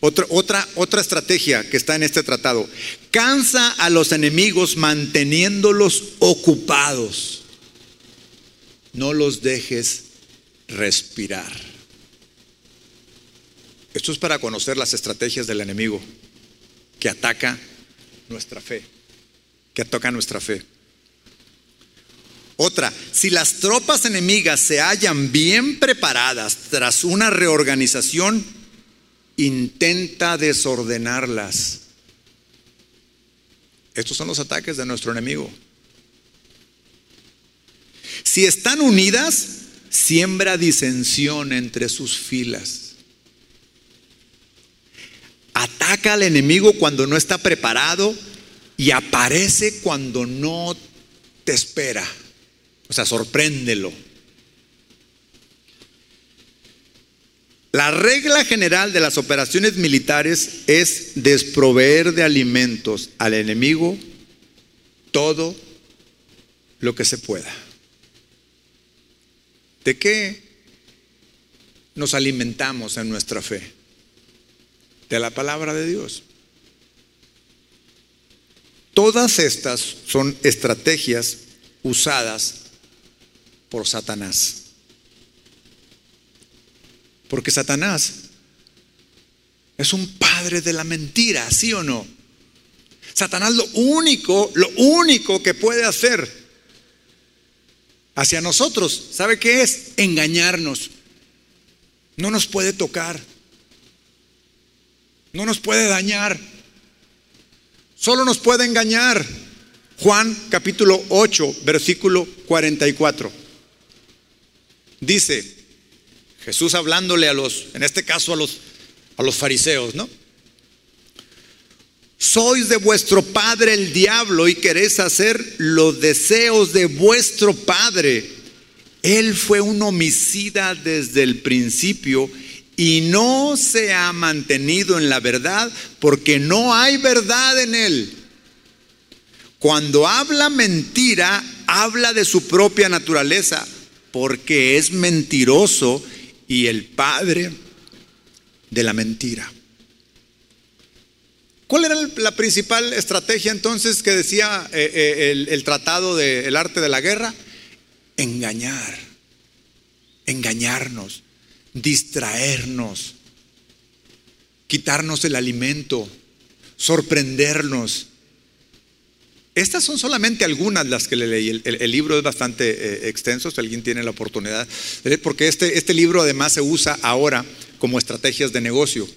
otra, otra, otra estrategia que está en este tratado. Cansa a los enemigos manteniéndolos ocupados. No los dejes respirar. Esto es para conocer las estrategias del enemigo que ataca nuestra fe, que ataca nuestra fe. Otra, si las tropas enemigas se hallan bien preparadas tras una reorganización, intenta desordenarlas. Estos son los ataques de nuestro enemigo. Si están unidas, siembra disensión entre sus filas. Ataca al enemigo cuando no está preparado y aparece cuando no te espera. O sea, sorpréndelo. La regla general de las operaciones militares es desproveer de alimentos al enemigo todo lo que se pueda. ¿De qué nos alimentamos en nuestra fe? De la palabra de Dios. Todas estas son estrategias usadas por Satanás. Porque Satanás es un padre de la mentira, ¿sí o no? Satanás lo único, lo único que puede hacer hacia nosotros, ¿sabe qué es? Engañarnos. No nos puede tocar. No nos puede dañar. Solo nos puede engañar. Juan capítulo 8, versículo 44. Dice Jesús hablándole a los, en este caso a los, a los fariseos, ¿no? Sois de vuestro padre el diablo y queréis hacer los deseos de vuestro padre. Él fue un homicida desde el principio y no se ha mantenido en la verdad porque no hay verdad en él. Cuando habla mentira, habla de su propia naturaleza porque es mentiroso y el padre de la mentira. ¿Cuál era la principal estrategia entonces que decía eh, eh, el, tratado del arte de la guerra? Engañar, engañarnos, distraernos, quitarnos el alimento, sorprendernos, estas son solamente algunas las que le leí. El, libro es bastante eh, extenso, si alguien tiene la oportunidad, porque este, este libro además se usa ahora como estrategias de negocio.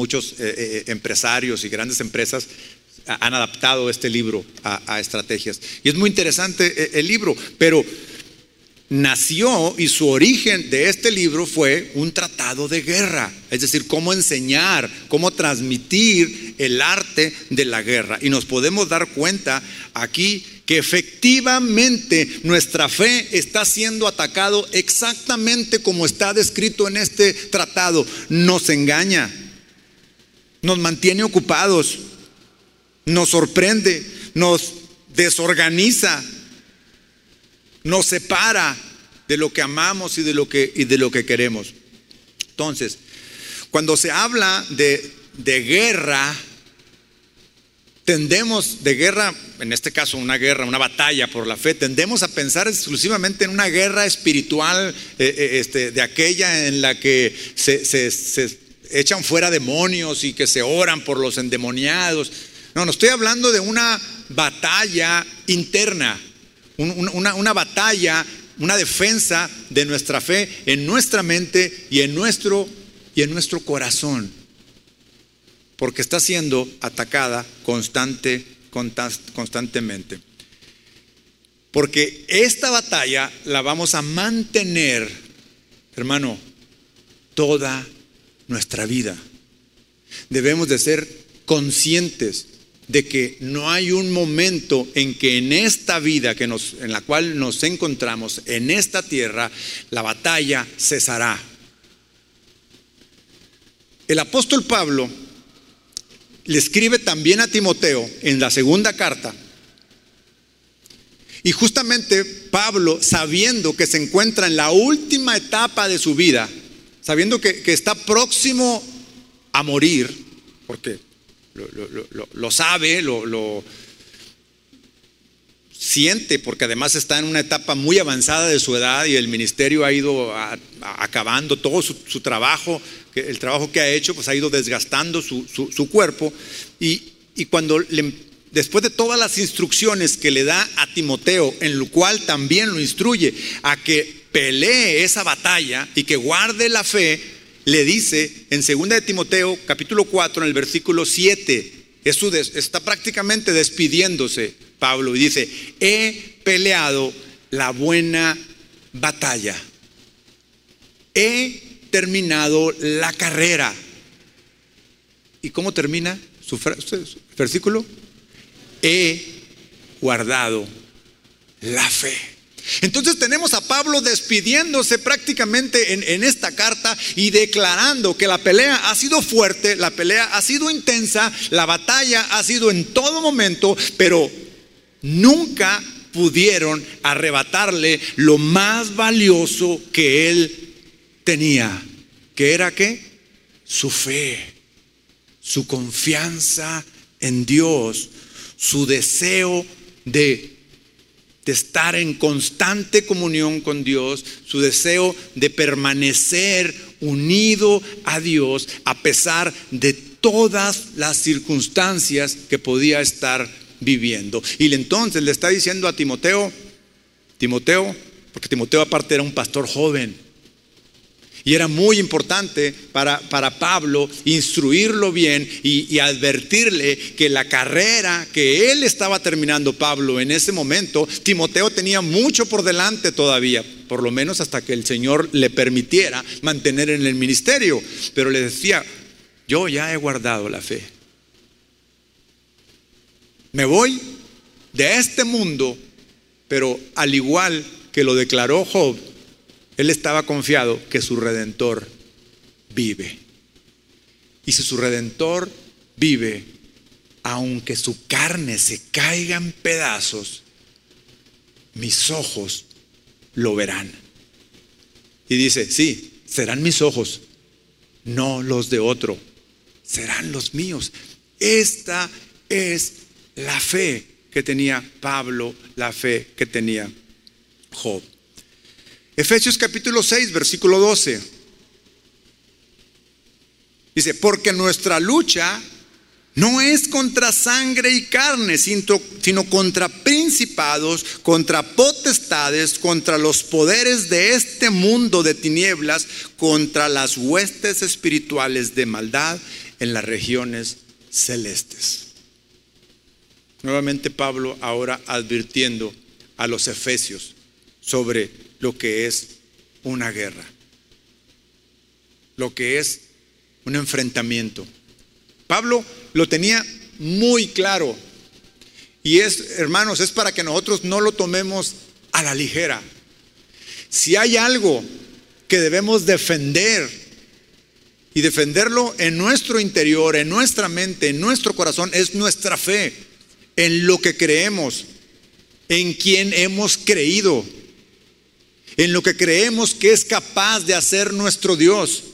Muchos eh, eh, empresarios y grandes empresas han adaptado este libro a, a estrategias. Y es muy interesante el libro, pero nació y su origen de este libro fue un tratado de guerra, es decir, cómo enseñar, cómo transmitir el arte de la guerra. Y nos podemos dar cuenta aquí que efectivamente nuestra fe está siendo atacado exactamente como está descrito en este tratado. Nos engaña, nos mantiene ocupados, nos sorprende, nos desorganiza, nos separa de lo que amamos y de lo que, y de lo que queremos. Entonces, cuando se habla de, de guerra, tendemos de guerra, en este caso una guerra, una batalla por la fe, tendemos a pensar exclusivamente en una guerra espiritual, eh, eh, este, de aquella en la que se, se, echan fuera demonios y que se oran por los endemoniados. No, no estoy hablando de una batalla interna, una, batalla una defensa de nuestra fe en nuestra mente y en nuestro, y en nuestro corazón. Porque está siendo atacada constante, constantemente. Porque esta batalla la vamos a mantener, hermano, toda nuestra vida. Debemos de ser conscientes de que no hay un momento en que en esta vida que nos, en la cual nos encontramos, en esta tierra, la batalla cesará. El apóstol Pablo le escribe también a Timoteo en la segunda carta, y justamente Pablo, sabiendo que se encuentra en la última etapa de su vida, sabiendo que, está próximo a morir, porque lo, sabe, lo, siente, porque además está en una etapa muy avanzada de su edad y el ministerio ha ido acabando todo su, trabajo, el trabajo que ha hecho, pues ha ido desgastando su, cuerpo. Y, y cuando después de todas las instrucciones que le da a Timoteo, en lo cual también lo instruye a que pelee esa batalla y que guarde la fe, le dice en 2 de Timoteo capítulo 4 en el versículo 7, está prácticamente despidiéndose Pablo y dice, he peleado la buena batalla, he terminado la carrera. ¿Y cómo termina su versículo? he guardado la fe. Entonces tenemos a Pablo despidiéndose prácticamente en, esta carta y declarando que la pelea ha sido fuerte, la pelea ha sido intensa, la batalla ha sido en todo momento, pero nunca pudieron arrebatarle lo más valioso que él tenía, que era qué? Su fe, su confianza en Dios, su deseo de, estar en constante comunión con Dios, su deseo de permanecer unido a Dios a pesar de todas las circunstancias que podía estar viviendo. Y entonces le está diciendo a Timoteo, Timoteo, porque Timoteo aparte era un pastor joven, y era muy importante para, para Pablo instruirlo bien y, advertirle que la carrera que él estaba terminando, Pablo, en ese momento, Timoteo tenía mucho por delante todavía, por lo menos hasta que el Señor le permitiera mantener en el ministerio. Pero le decía, yo ya he guardado la fe. Me voy de este mundo, pero al igual que lo declaró Job, él estaba confiado que su redentor vive. Y si su redentor vive, aunque su carne se caiga en pedazos, mis ojos lo verán. Y dice, sí, serán mis ojos, no los de otro, serán los míos. Esta es la fe que tenía Pablo, la fe que tenía Job. Efesios capítulo 6, versículo 12. Dice, porque nuestra lucha no es contra sangre y carne, sino contra principados, contra potestades, contra los poderes de este mundo de tinieblas, contra las huestes espirituales de maldad en las regiones celestes. Nuevamente Pablo ahora advirtiendo a los efesios sobre lo que es una guerra, lo que es un enfrentamiento. Pablo lo tenía muy claro. Y es, hermanos, es para que nosotros no lo tomemos a la ligera. Si hay algo que debemos defender y defenderlo en nuestro interior, en nuestra mente, en nuestro corazón, es nuestra fe, en lo que creemos, en quien hemos creído en lo que creemos que es capaz de hacer nuestro Dios,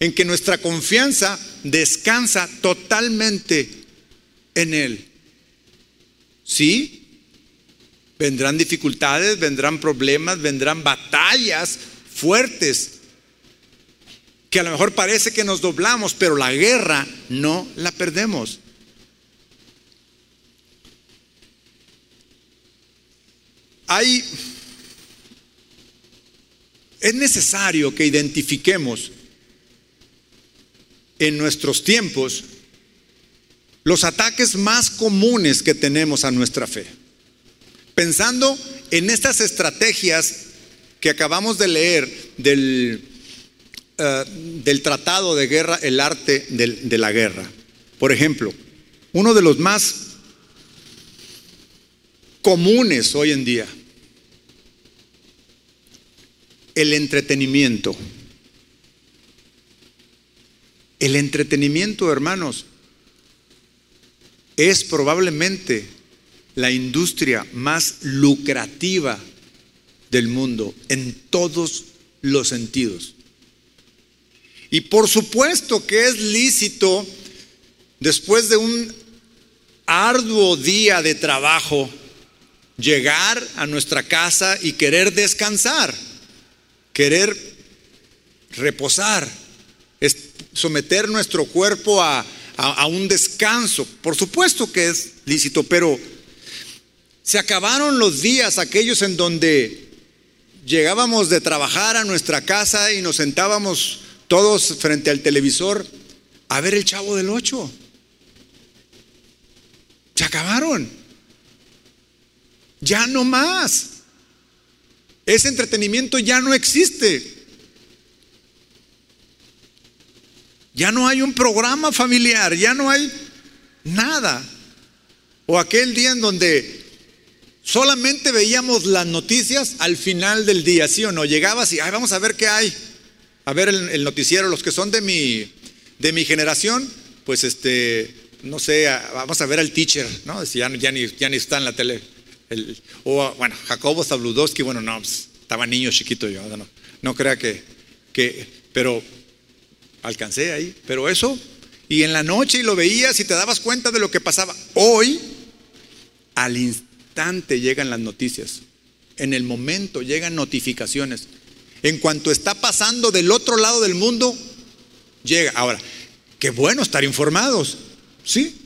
en que nuestra confianza descansa totalmente en Él. Sí, vendrán dificultades, vendrán problemas, vendrán batallas fuertes, que a lo mejor parece que nos doblamos, pero la guerra no la perdemos. Hay es necesario que identifiquemos en nuestros tiempos los ataques más comunes que tenemos a nuestra fe. Pensando en estas estrategias que acabamos de leer del, eh, del tratado de guerra, el arte de la guerra. Por ejemplo, uno de los más comunes hoy en día, el entretenimiento. El entretenimiento, hermanos, es probablemente la industria más lucrativa del mundo en todos los sentidos. Y por supuesto que es lícito, después de un arduo día de trabajo, llegar a nuestra casa y querer descansar, querer reposar, someter nuestro cuerpo a, a, un descanso. Por supuesto que es lícito, pero se acabaron los días aquellos en donde llegábamos de trabajar a nuestra casa y nos sentábamos todos frente al televisor a ver el chavo del ocho. Se acabaron. Ya no más. Ese entretenimiento ya no existe. Ya no hay un programa familiar, ya no hay nada. O aquel día en donde solamente veíamos las noticias al final del día, ¿sí o no? Llegabas y, ay, vamos a ver qué hay. A ver el, noticiero, los que son de mi, de mi generación, pues este, no sé, vamos a ver al teacher, ¿no? Ya, ya, ni, ya ni está en la tele. O bueno, Jacobo Zabludowski, bueno, no, pues, estaba niño chiquito yo, no, no crea que, que, pero alcancé ahí, pero eso, y en la noche y lo veías y te dabas cuenta de lo que pasaba. Hoy, al instante llegan las noticias, en el momento llegan notificaciones. En cuanto está pasando del otro lado del mundo, llega. Ahora, qué bueno estar informados, ¿sí?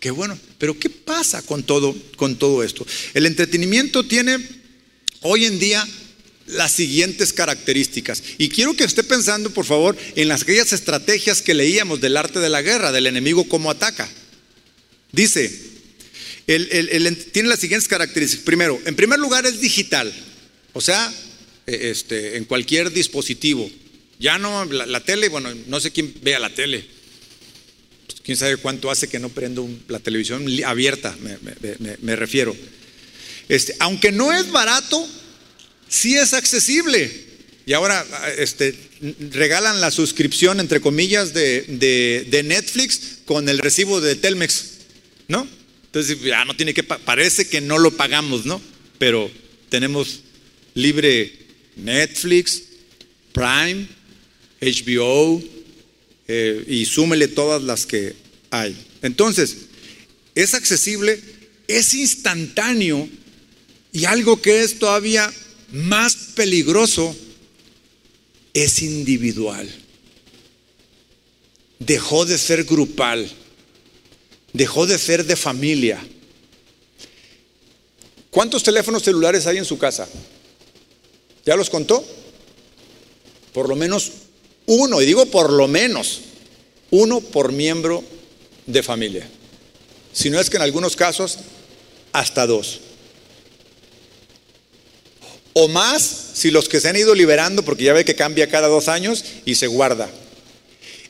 Qué bueno. Pero ¿qué pasa con todo, con todo esto? El entretenimiento tiene hoy en día las siguientes características. Y quiero que esté pensando, por favor, en las aquellas estrategias que leíamos del arte de la guerra, del enemigo cómo ataca. Dice, tiene las siguientes características. Primero, en primer lugar es digital, o sea, e, este, en cualquier dispositivo. Ya no, la, tele, bueno, no sé quién vea la tele. Quién sabe cuánto hace que no prendo la televisión abierta, me, refiero. Este, aunque no es barato, sí es accesible. Y ahora este, regalan la suscripción, entre comillas, de, Netflix con el recibo de Telmex, ¿no? Entonces ya no tiene que, parece que no lo pagamos, ¿no? Pero tenemos libre Netflix, Prime, HBO, eh, y súmele todas las que hay. Entonces, es accesible, es instantáneo y algo que es todavía más peligroso es individual. Dejó de ser grupal, dejó de ser de familia. ¿Cuántos teléfonos celulares hay en su casa? ¿Ya los contó? Por lo menos uno, y digo por lo menos, uno por miembro de familia. Si no es que en algunos casos, hasta dos o más si los que se han ido liberando, porque ya ve que cambia cada dos años y se guarda.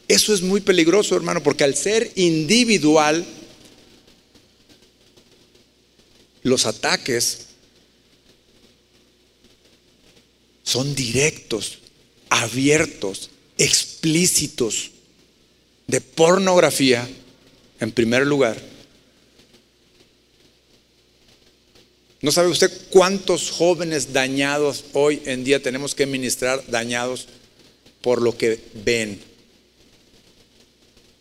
Eso es muy peligroso, hermano, porque al ser individual, los ataques son directos, abiertos, explícitos, de pornografía, en primer lugar ¿No sabe usted cuántos jóvenes dañados hoy en día tenemos que ministrar dañados por lo que ven,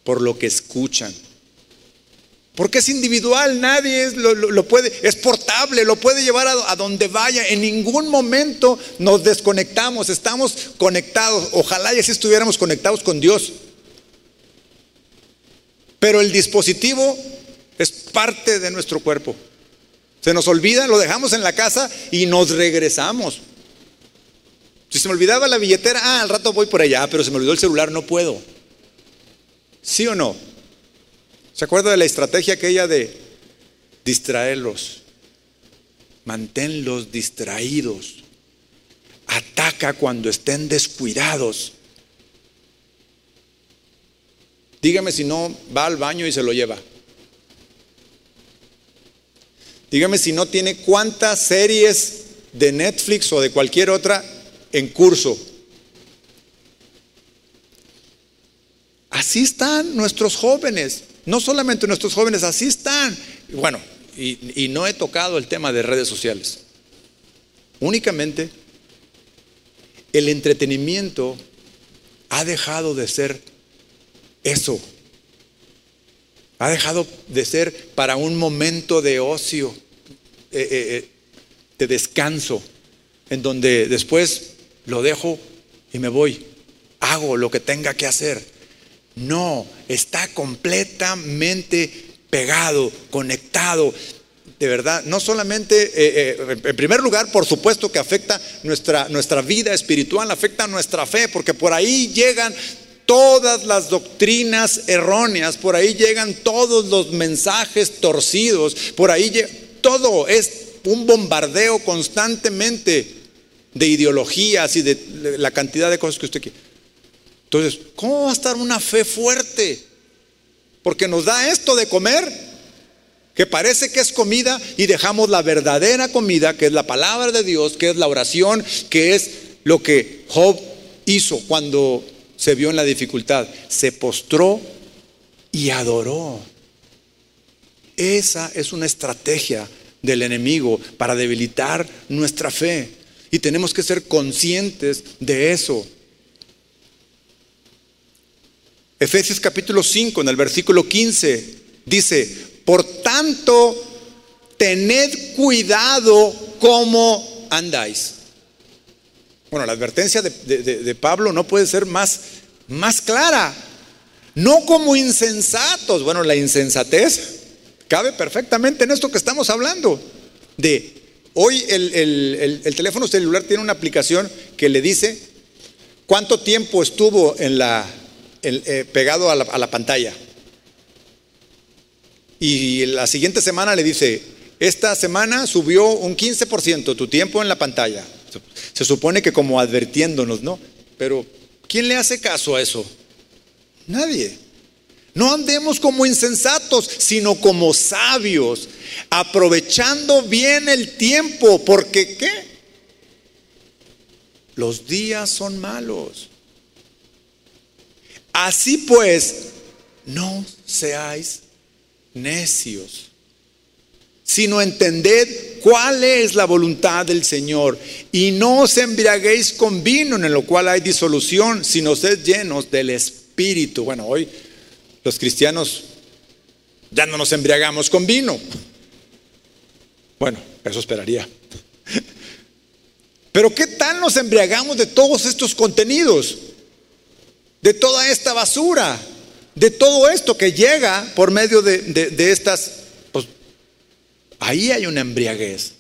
por lo que escuchan? Porque es individual, nadie lo, puede, es portable, lo puede llevar a, a, donde vaya. En ningún momento nos desconectamos, estamos conectados. Ojalá y así estuviéramos conectados con Dios. Pero el dispositivo es parte de nuestro cuerpo. Se nos olvida, lo dejamos en la casa y nos regresamos. Si se me olvidaba la billetera, ah, al rato voy por allá, pero se me olvidó el celular, no puedo. ¿Sí o no? ¿Se acuerda de la estrategia aquella de distraerlos? Manténlos distraídos. Ataca cuando estén descuidados. Dígame si no va al baño y se lo lleva. Dígame si no tiene cuántas series de Netflix o de cualquier otra en curso. Así están nuestros jóvenes, no solamente nuestros jóvenes, así están. Bueno, y, no he tocado el tema de redes sociales. Únicamente el entretenimiento ha dejado de ser eso. Ha dejado de ser para un momento de ocio, eh, eh, eh, de descanso, en donde después lo dejo y me voy. Hago lo que tenga que hacer. No, está completamente pegado, conectado. De verdad, no solamente, eh, eh, en primer lugar, por supuesto que afecta nuestra, nuestra vida espiritual, afecta nuestra fe, porque por ahí llegan todas las doctrinas erróneas, por ahí llegan todos los mensajes torcidos, por ahí todo es un bombardeo constantemente de ideologías y de la cantidad de cosas que usted quiere. Entonces, ¿cómo va a estar una fe fuerte? Porque nos da esto de comer, que parece que es comida, y dejamos la verdadera comida, que es la palabra de Dios, que es la oración, que es lo que Job hizo cuando se vio en la dificultad. Se postró y adoró. Esa es una estrategia del enemigo para debilitar nuestra fe. Y tenemos que ser conscientes de eso. Efesios capítulo 5, en el versículo 15, dice, por tanto, tened cuidado cómo andáis. Bueno, la advertencia de, Pablo no puede ser más, más clara. No como insensatos. Bueno, la insensatez cabe perfectamente en esto que estamos hablando. De Hoy el, teléfono celular tiene una aplicación que le dice cuánto tiempo estuvo en la, eh, pegado a la, pantalla. Y la siguiente semana le dice, esta semana subió un 15% tu tiempo en la pantalla. Se supone que como advirtiéndonos, ¿no? Pero ¿quién le hace caso a eso? Nadie. No andemos como insensatos, sino como sabios, aprovechando bien el tiempo, porque ¿qué? Los días son malos. Así pues, no seáis necios, sino entended cuál es la voluntad del Señor. Y no os embriaguéis con vino, en lo cual hay disolución, sino sed llenos del Espíritu. Bueno, hoy los cristianos ya no nos embriagamos con vino. Bueno, eso esperaría. Pero ¿qué tal nos embriagamos de todos estos contenidos? De toda esta basura, de todo esto que llega por medio de, estas... Pues, ahí hay una embriaguez.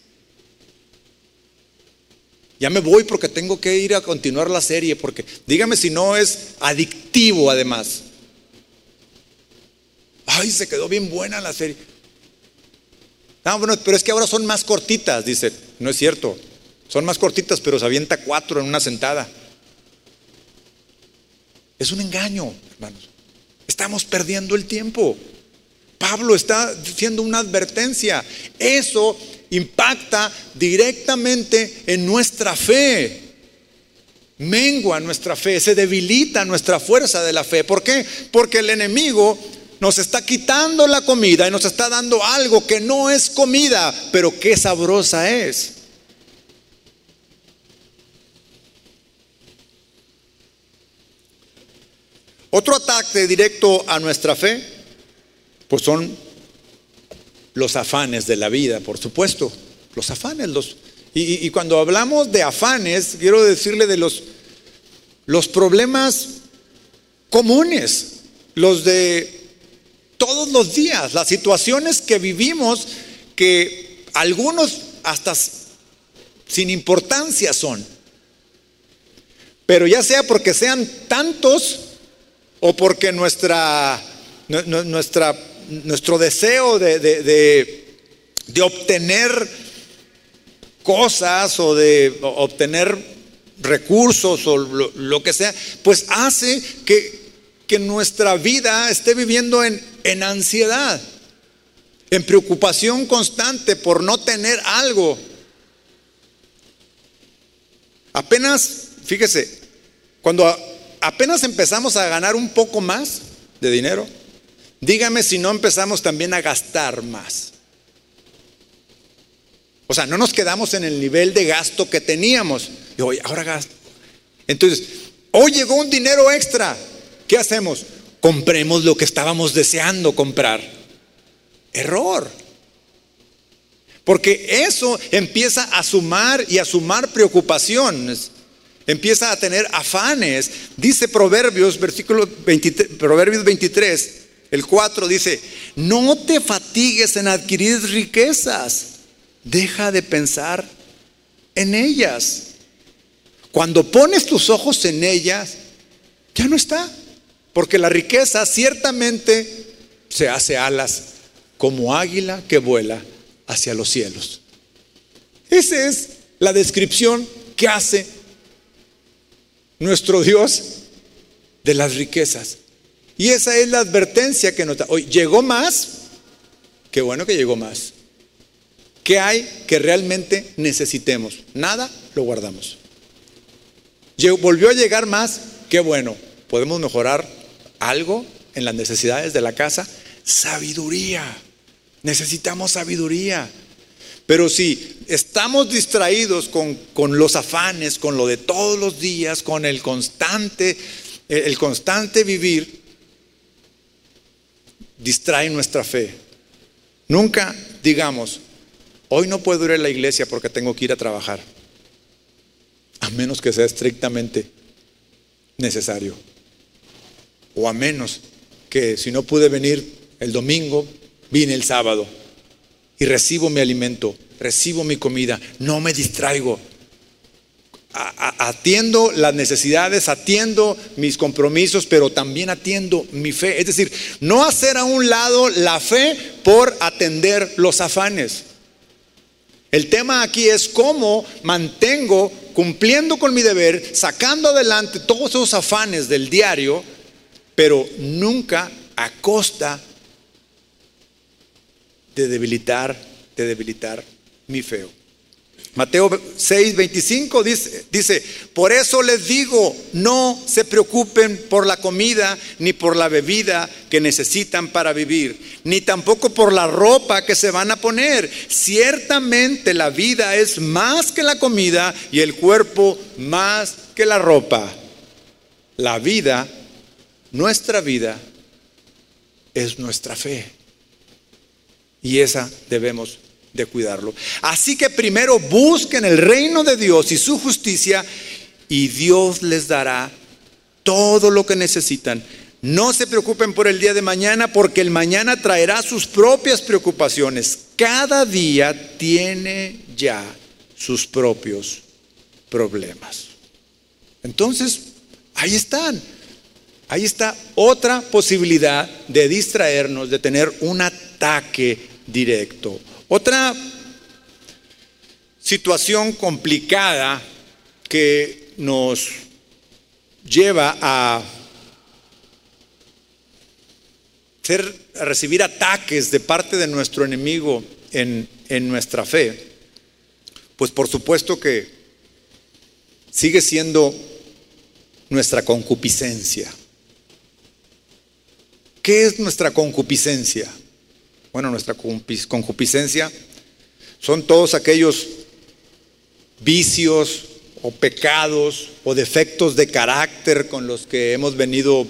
Ya me voy porque tengo que ir a continuar la serie, porque dígame si no es adictivo además. Ay, se quedó bien buena la serie. Ah, bueno, pero es que ahora son más cortitas, dice. No es cierto. Son más cortitas, pero se avienta cuatro en una sentada. Es un engaño, hermanos. Estamos perdiendo el tiempo. Pablo está diciendo una advertencia. Eso impacta directamente en nuestra fe. Mengua nuestra fe, se debilita nuestra fuerza de la fe. ¿Por qué? Porque el enemigo nos está quitando la comida y nos está dando algo que no es comida, pero que sabrosa es. Otro ataque directo a nuestra fe, pues son los afanes de la vida, por supuesto. Los afanes, los... Y, cuando hablamos de afanes, quiero decirle de los, los problemas comunes, los de todos los días, las situaciones que vivimos que algunos hasta sin importancia son. Pero ya sea porque sean tantos o porque nuestra, nuestro deseo de, de obtener cosas o de obtener recursos o lo, que sea, pues hace que, que, nuestra vida esté viviendo en, en ansiedad, en preocupación constante por no tener algo. Apenas, fíjese, cuando apenas empezamos a ganar un poco más de dinero, dígame si no empezamos también a gastar más. O sea, no nos quedamos en el nivel de gasto que teníamos. Y hoy, ahora gasto. Entonces, hoy llegó un dinero extra. ¿Qué hacemos? Compremos lo que estábamos deseando comprar. Error. Porque eso empieza a sumar y a sumar preocupaciones. Empieza a tener afanes. Dice Proverbios, versículo 23, Proverbios 23, el 4 dice, no te fatigues en adquirir riquezas deja de pensar en ellas. Cuando pones tus ojos en ellas, ya no está. Porque la riqueza ciertamente se hace alas como águila que vuela hacia los cielos. Esa es la descripción que hace nuestro Dios de las riquezas. Y esa es la advertencia que nos. Hoy llegó más, qué bueno que llegó más. ¿Qué hay que realmente necesitemos? Nada, lo guardamos. Volvió a llegar más, qué bueno. ¿Podemos mejorar algo en las necesidades de la casa? Sabiduría. Necesitamos sabiduría. Pero si estamos distraídos con, con, los afanes, con lo de todos los días, con el constante, el constante vivir, distrae nuestra fe. Nunca digamos, Hoy no puedo ir a la iglesia porque tengo que ir a trabajar, a menos que sea estrictamente necesario. O a menos que si no pude venir el domingo, vine el sábado y recibo mi alimento, recibo mi comida, no me distraigo. atiendo las necesidades, atiendo mis compromisos, pero también atiendo mi fe. Es decir, no hacer a un lado la fe por atender los afanes. El tema aquí es cómo mantengo cumpliendo con mi deber, sacando adelante todos esos afanes del diario, pero nunca a costa de debilitar, de debilitar mi feo. Mateo 6, 25 dice, dice, por eso les digo, no se preocupen por la comida ni por la bebida que necesitan para vivir, ni tampoco por la ropa que se van a poner. Ciertamente la vida es más que la comida y el cuerpo más que la ropa. La vida, nuestra vida, es nuestra fe. Y esa debemos de cuidarlo. Así que primero busquen el reino de Dios y su justicia y Dios les dará todo lo que necesitan. No se preocupen por el día de mañana porque el mañana traerá sus propias preocupaciones. Cada día tiene ya sus propios problemas. Entonces, ahí están. Ahí está otra posibilidad de distraernos, de tener un ataque directo. Otra situación complicada que nos lleva a, recibir ataques de parte de nuestro enemigo en, en nuestra fe, pues por supuesto que sigue siendo nuestra concupiscencia. ¿Qué es nuestra concupiscencia? Bueno, nuestra concupiscencia son todos aquellos vicios o pecados o defectos de carácter con los que hemos venido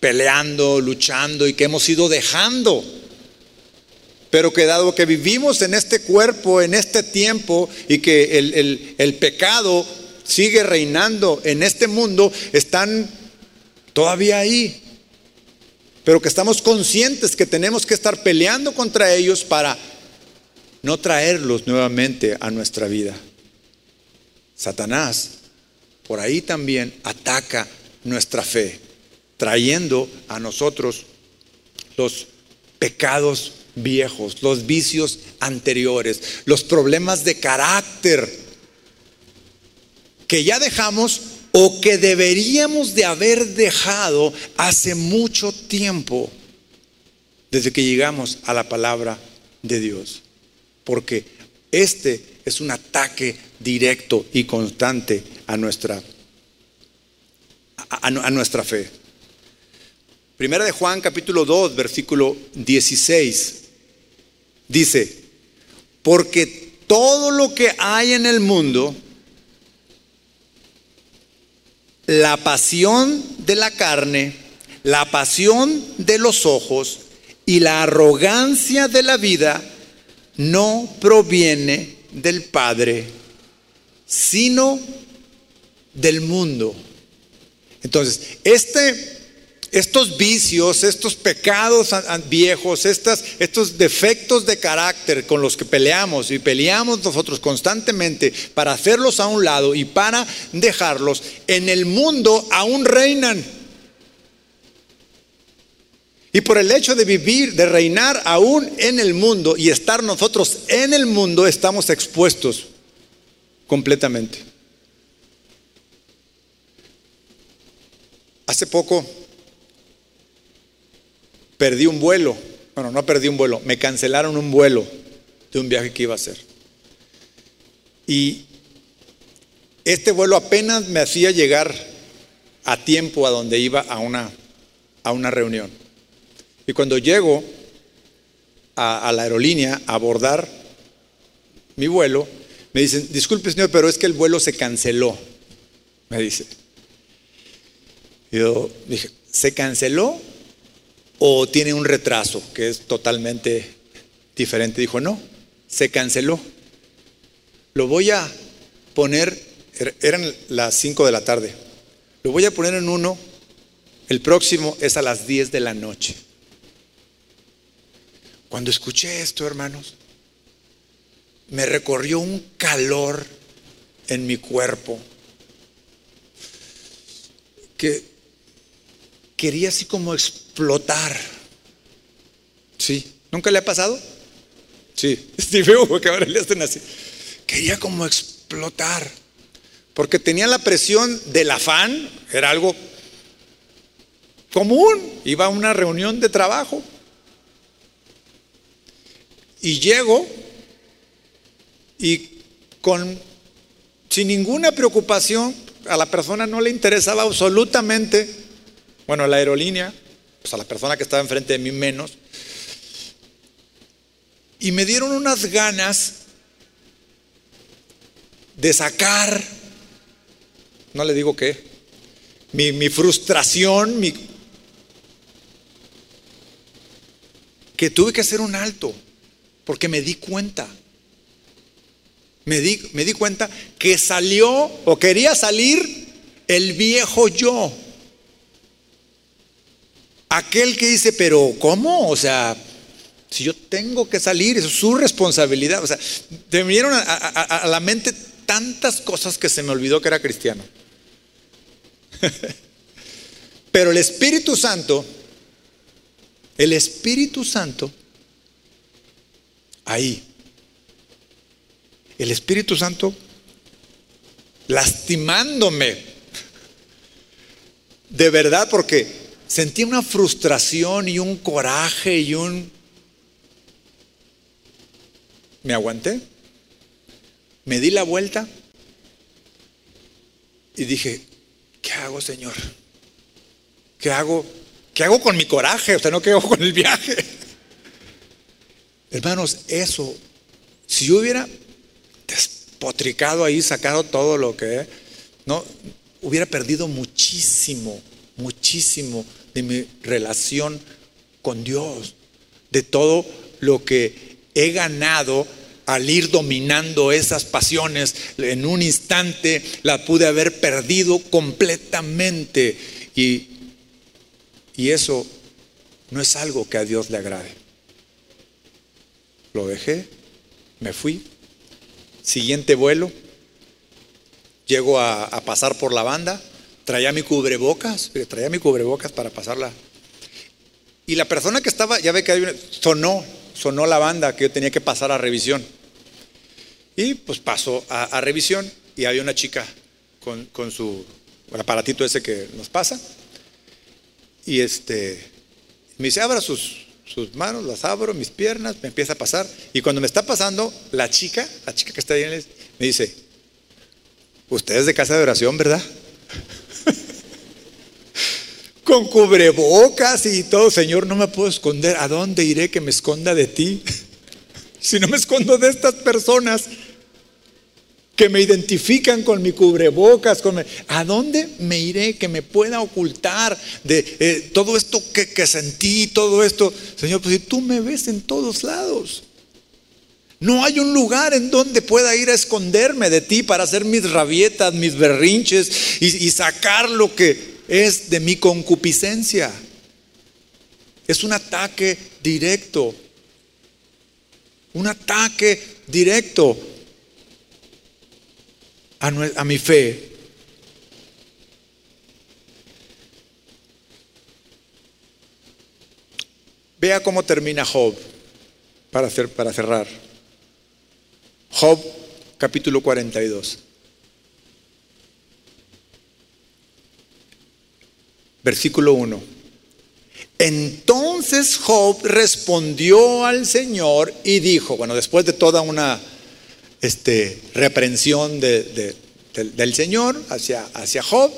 peleando, luchando y que hemos ido dejando. Pero que dado que vivimos en este cuerpo, en este tiempo, y que el, el pecado sigue reinando en este mundo, están todavía ahí pero que estamos conscientes que tenemos que estar peleando contra ellos para no traerlos nuevamente a nuestra vida. Satanás por ahí también ataca nuestra fe, trayendo a nosotros los pecados viejos, los vicios anteriores, los problemas de carácter que ya dejamos o que deberíamos de haber dejado hace mucho tiempo desde que llegamos a la palabra de Dios. Porque este es un ataque directo y constante a nuestra, a, nuestra fe. Primera de Juan capítulo 2, versículo 16. Dice, porque todo lo que hay en el mundo, la pasión de la carne, la pasión de los ojos y la arrogancia de la vida no proviene del Padre, sino del mundo. Entonces, este, estos vicios, estos pecados viejos, estas, estos defectos de carácter con los que peleamos y peleamos nosotros constantemente para hacerlos a un lado y para dejarlos, en el mundo aún reinan. Y por el hecho de vivir, de reinar aún en el mundo y estar nosotros en el mundo, estamos expuestos completamente. Hace poco perdí un vuelo, bueno, no perdí un vuelo, me cancelaron un vuelo de un viaje que iba a hacer. Y este vuelo apenas me hacía llegar a tiempo a donde iba a una, a una reunión. Y cuando llego a, la aerolínea a abordar mi vuelo, me dicen, disculpe señor, pero es que el vuelo se canceló, me dice. yo dije, ¿se canceló o tiene un retraso que es totalmente diferente? Dijo, no, se canceló. Lo voy a poner, er, eran las 5 de la tarde, lo voy a poner en uno, el próximo es a las 10 de la noche. Cuando escuché esto, hermanos, me recorrió un calor en mi cuerpo que quería así como explotar. Sí, ¿nunca le ha pasado? Sí, sí que ahora le hacen así. Quería como explotar, porque tenía la presión del afán, era algo común, iba a una reunión de trabajo y llego y con sin ninguna preocupación, a la persona no le interesaba absolutamente, bueno, la aerolínea, pues a la persona que estaba enfrente de mí menos, y me dieron unas ganas de sacar, no le digo qué, mi, mi frustración, mi, que tuve que hacer un alto porque me di cuenta. Me di, me di cuenta que salió o quería salir el viejo yo. Aquel que dice, pero ¿cómo? O sea, si yo tengo que salir, es su responsabilidad. O sea, te vinieron a, a la mente tantas cosas que se me olvidó que era cristiano. Pero el Espíritu Santo, el Espíritu Santo ahí. El Espíritu Santo lastimándome. De verdad, porque sentí una frustración y un coraje y un... Me aguanté, me di la vuelta y dije, ¿qué hago, Señor? ¿Qué hago? ¿Qué hago con mi coraje? O sea, no qué hago con el viaje. Hermanos, eso, si yo hubiera despotricado ahí, sacado todo lo que, no, hubiera perdido muchísimo, muchísimo de mi relación con Dios, de todo lo que he ganado al ir dominando esas pasiones, en un instante la pude haber perdido completamente. Y, y eso no es algo que a Dios le agrade. Lo dejé, me fui. Siguiente vuelo. llego a, a pasar por la banda, traía mi cubrebocas, traía mi cubrebocas para pasarla. Y la persona que estaba, ya ve que hay una, sonó, sonó la banda que yo tenía que pasar a revisión. Y pues paso a, revisión y había una chica con, con su aparatito ese que nos pasa. Y este, me dice, abra sus, sus manos, las abro, mis piernas, me empieza a pasar. Y cuando me está pasando, la chica, la chica que está ahí, me dice, usted es de casa de oración, ¿verdad? Con cubrebocas y todo, Señor, no me puedo esconder. ¿A dónde iré que me esconda de ti? si no me escondo de estas personas que me identifican con mi cubrebocas, ¿a dónde me iré que me pueda ocultar de eh, todo esto que, sentí, todo esto? Señor, pues si tú me ves en todos lados. No hay un lugar en donde pueda ir a esconderme de ti para hacer mis rabietas, mis berrinches y sacar lo que es de mi concupiscencia. Es un ataque directo. Un ataque directo a, mi fe. Vea cómo termina Job para, hacer, para cerrar. Job capítulo 42. Versículo 1. Entonces Job respondió al Señor y dijo, bueno, después de toda una este, reprensión del Señor hacia, hacia Job.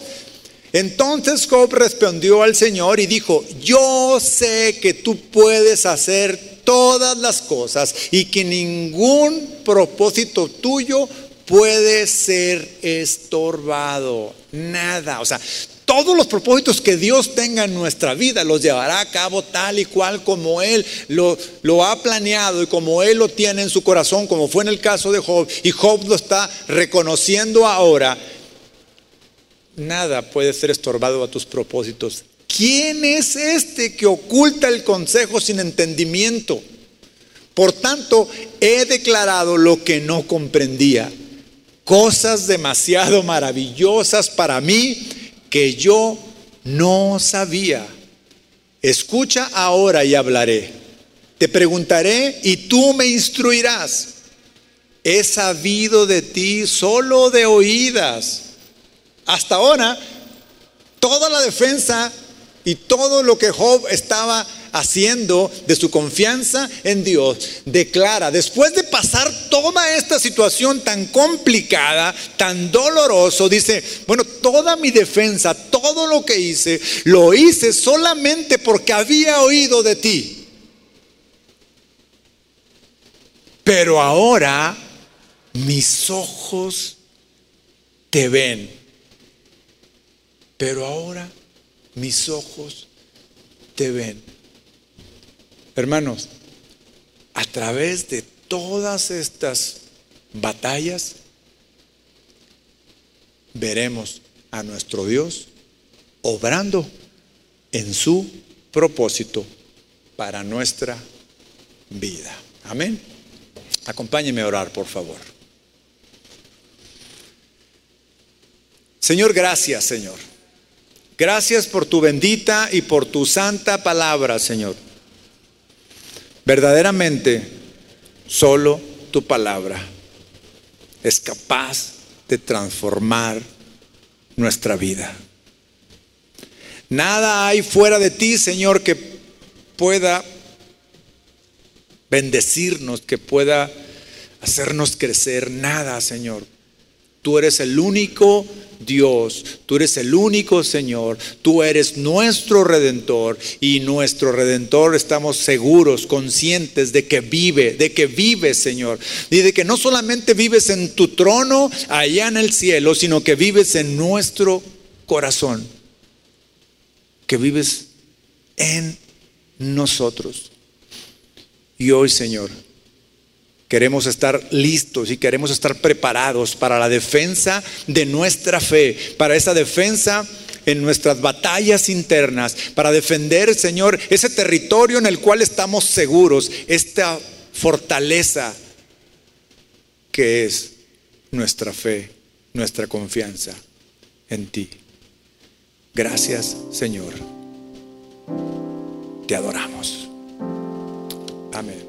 Entonces Job respondió al Señor y dijo, yo sé que tú puedes hacer todas las cosas y que ningún propósito tuyo puede ser estorbado. Nada. O sea, todos los propósitos que Dios tenga en nuestra vida los llevará a cabo tal y cual como Él lo, ha planeado y como Él lo tiene en su corazón, como fue en el caso de Job, y Job lo está reconociendo ahora. Nada puede ser estorbado a tus propósitos. ¿Quién es este que oculta el consejo sin entendimiento? Por tanto, he declarado lo que no comprendía. Cosas demasiado maravillosas para mí que yo no sabía. Escucha ahora y hablaré. Te preguntaré y tú me instruirás. He sabido de ti solo de oídas. Hasta ahora, toda la defensa y todo lo que Job estaba haciendo de su confianza en Dios, declara, después de pasar toda esta situación tan complicada, tan doloroso, dice, bueno, toda mi defensa, todo lo que hice, lo hice solamente porque había oído de ti. Pero ahora mis ojos te ven. Pero ahora mis ojos te ven. Hermanos, a través de todas estas batallas, veremos a nuestro Dios obrando en su propósito para nuestra vida. Amén. Acompáñeme a orar, por favor. Señor, gracias, Señor. Gracias por tu bendita y por tu santa palabra, Señor. Verdaderamente, solo tu palabra es capaz de transformar nuestra vida. Nada hay fuera de ti, Señor, que pueda bendecirnos, que pueda hacernos crecer. Nada, Señor. Tú eres el único Dios, tú eres el único Señor, tú eres nuestro redentor y nuestro redentor estamos seguros, conscientes de que vive, de que vive Señor, y de que no solamente vives en tu trono allá en el cielo, sino que vives en nuestro corazón, que vives en nosotros. Y hoy Señor, Queremos estar listos y queremos estar preparados para la defensa de nuestra fe, para esa defensa en nuestras batallas internas, para defender, Señor, ese territorio en el cual estamos seguros, esta fortaleza que es nuestra fe nuestra confianza en ti. Gracias, Señor. Te adoramos. Amén.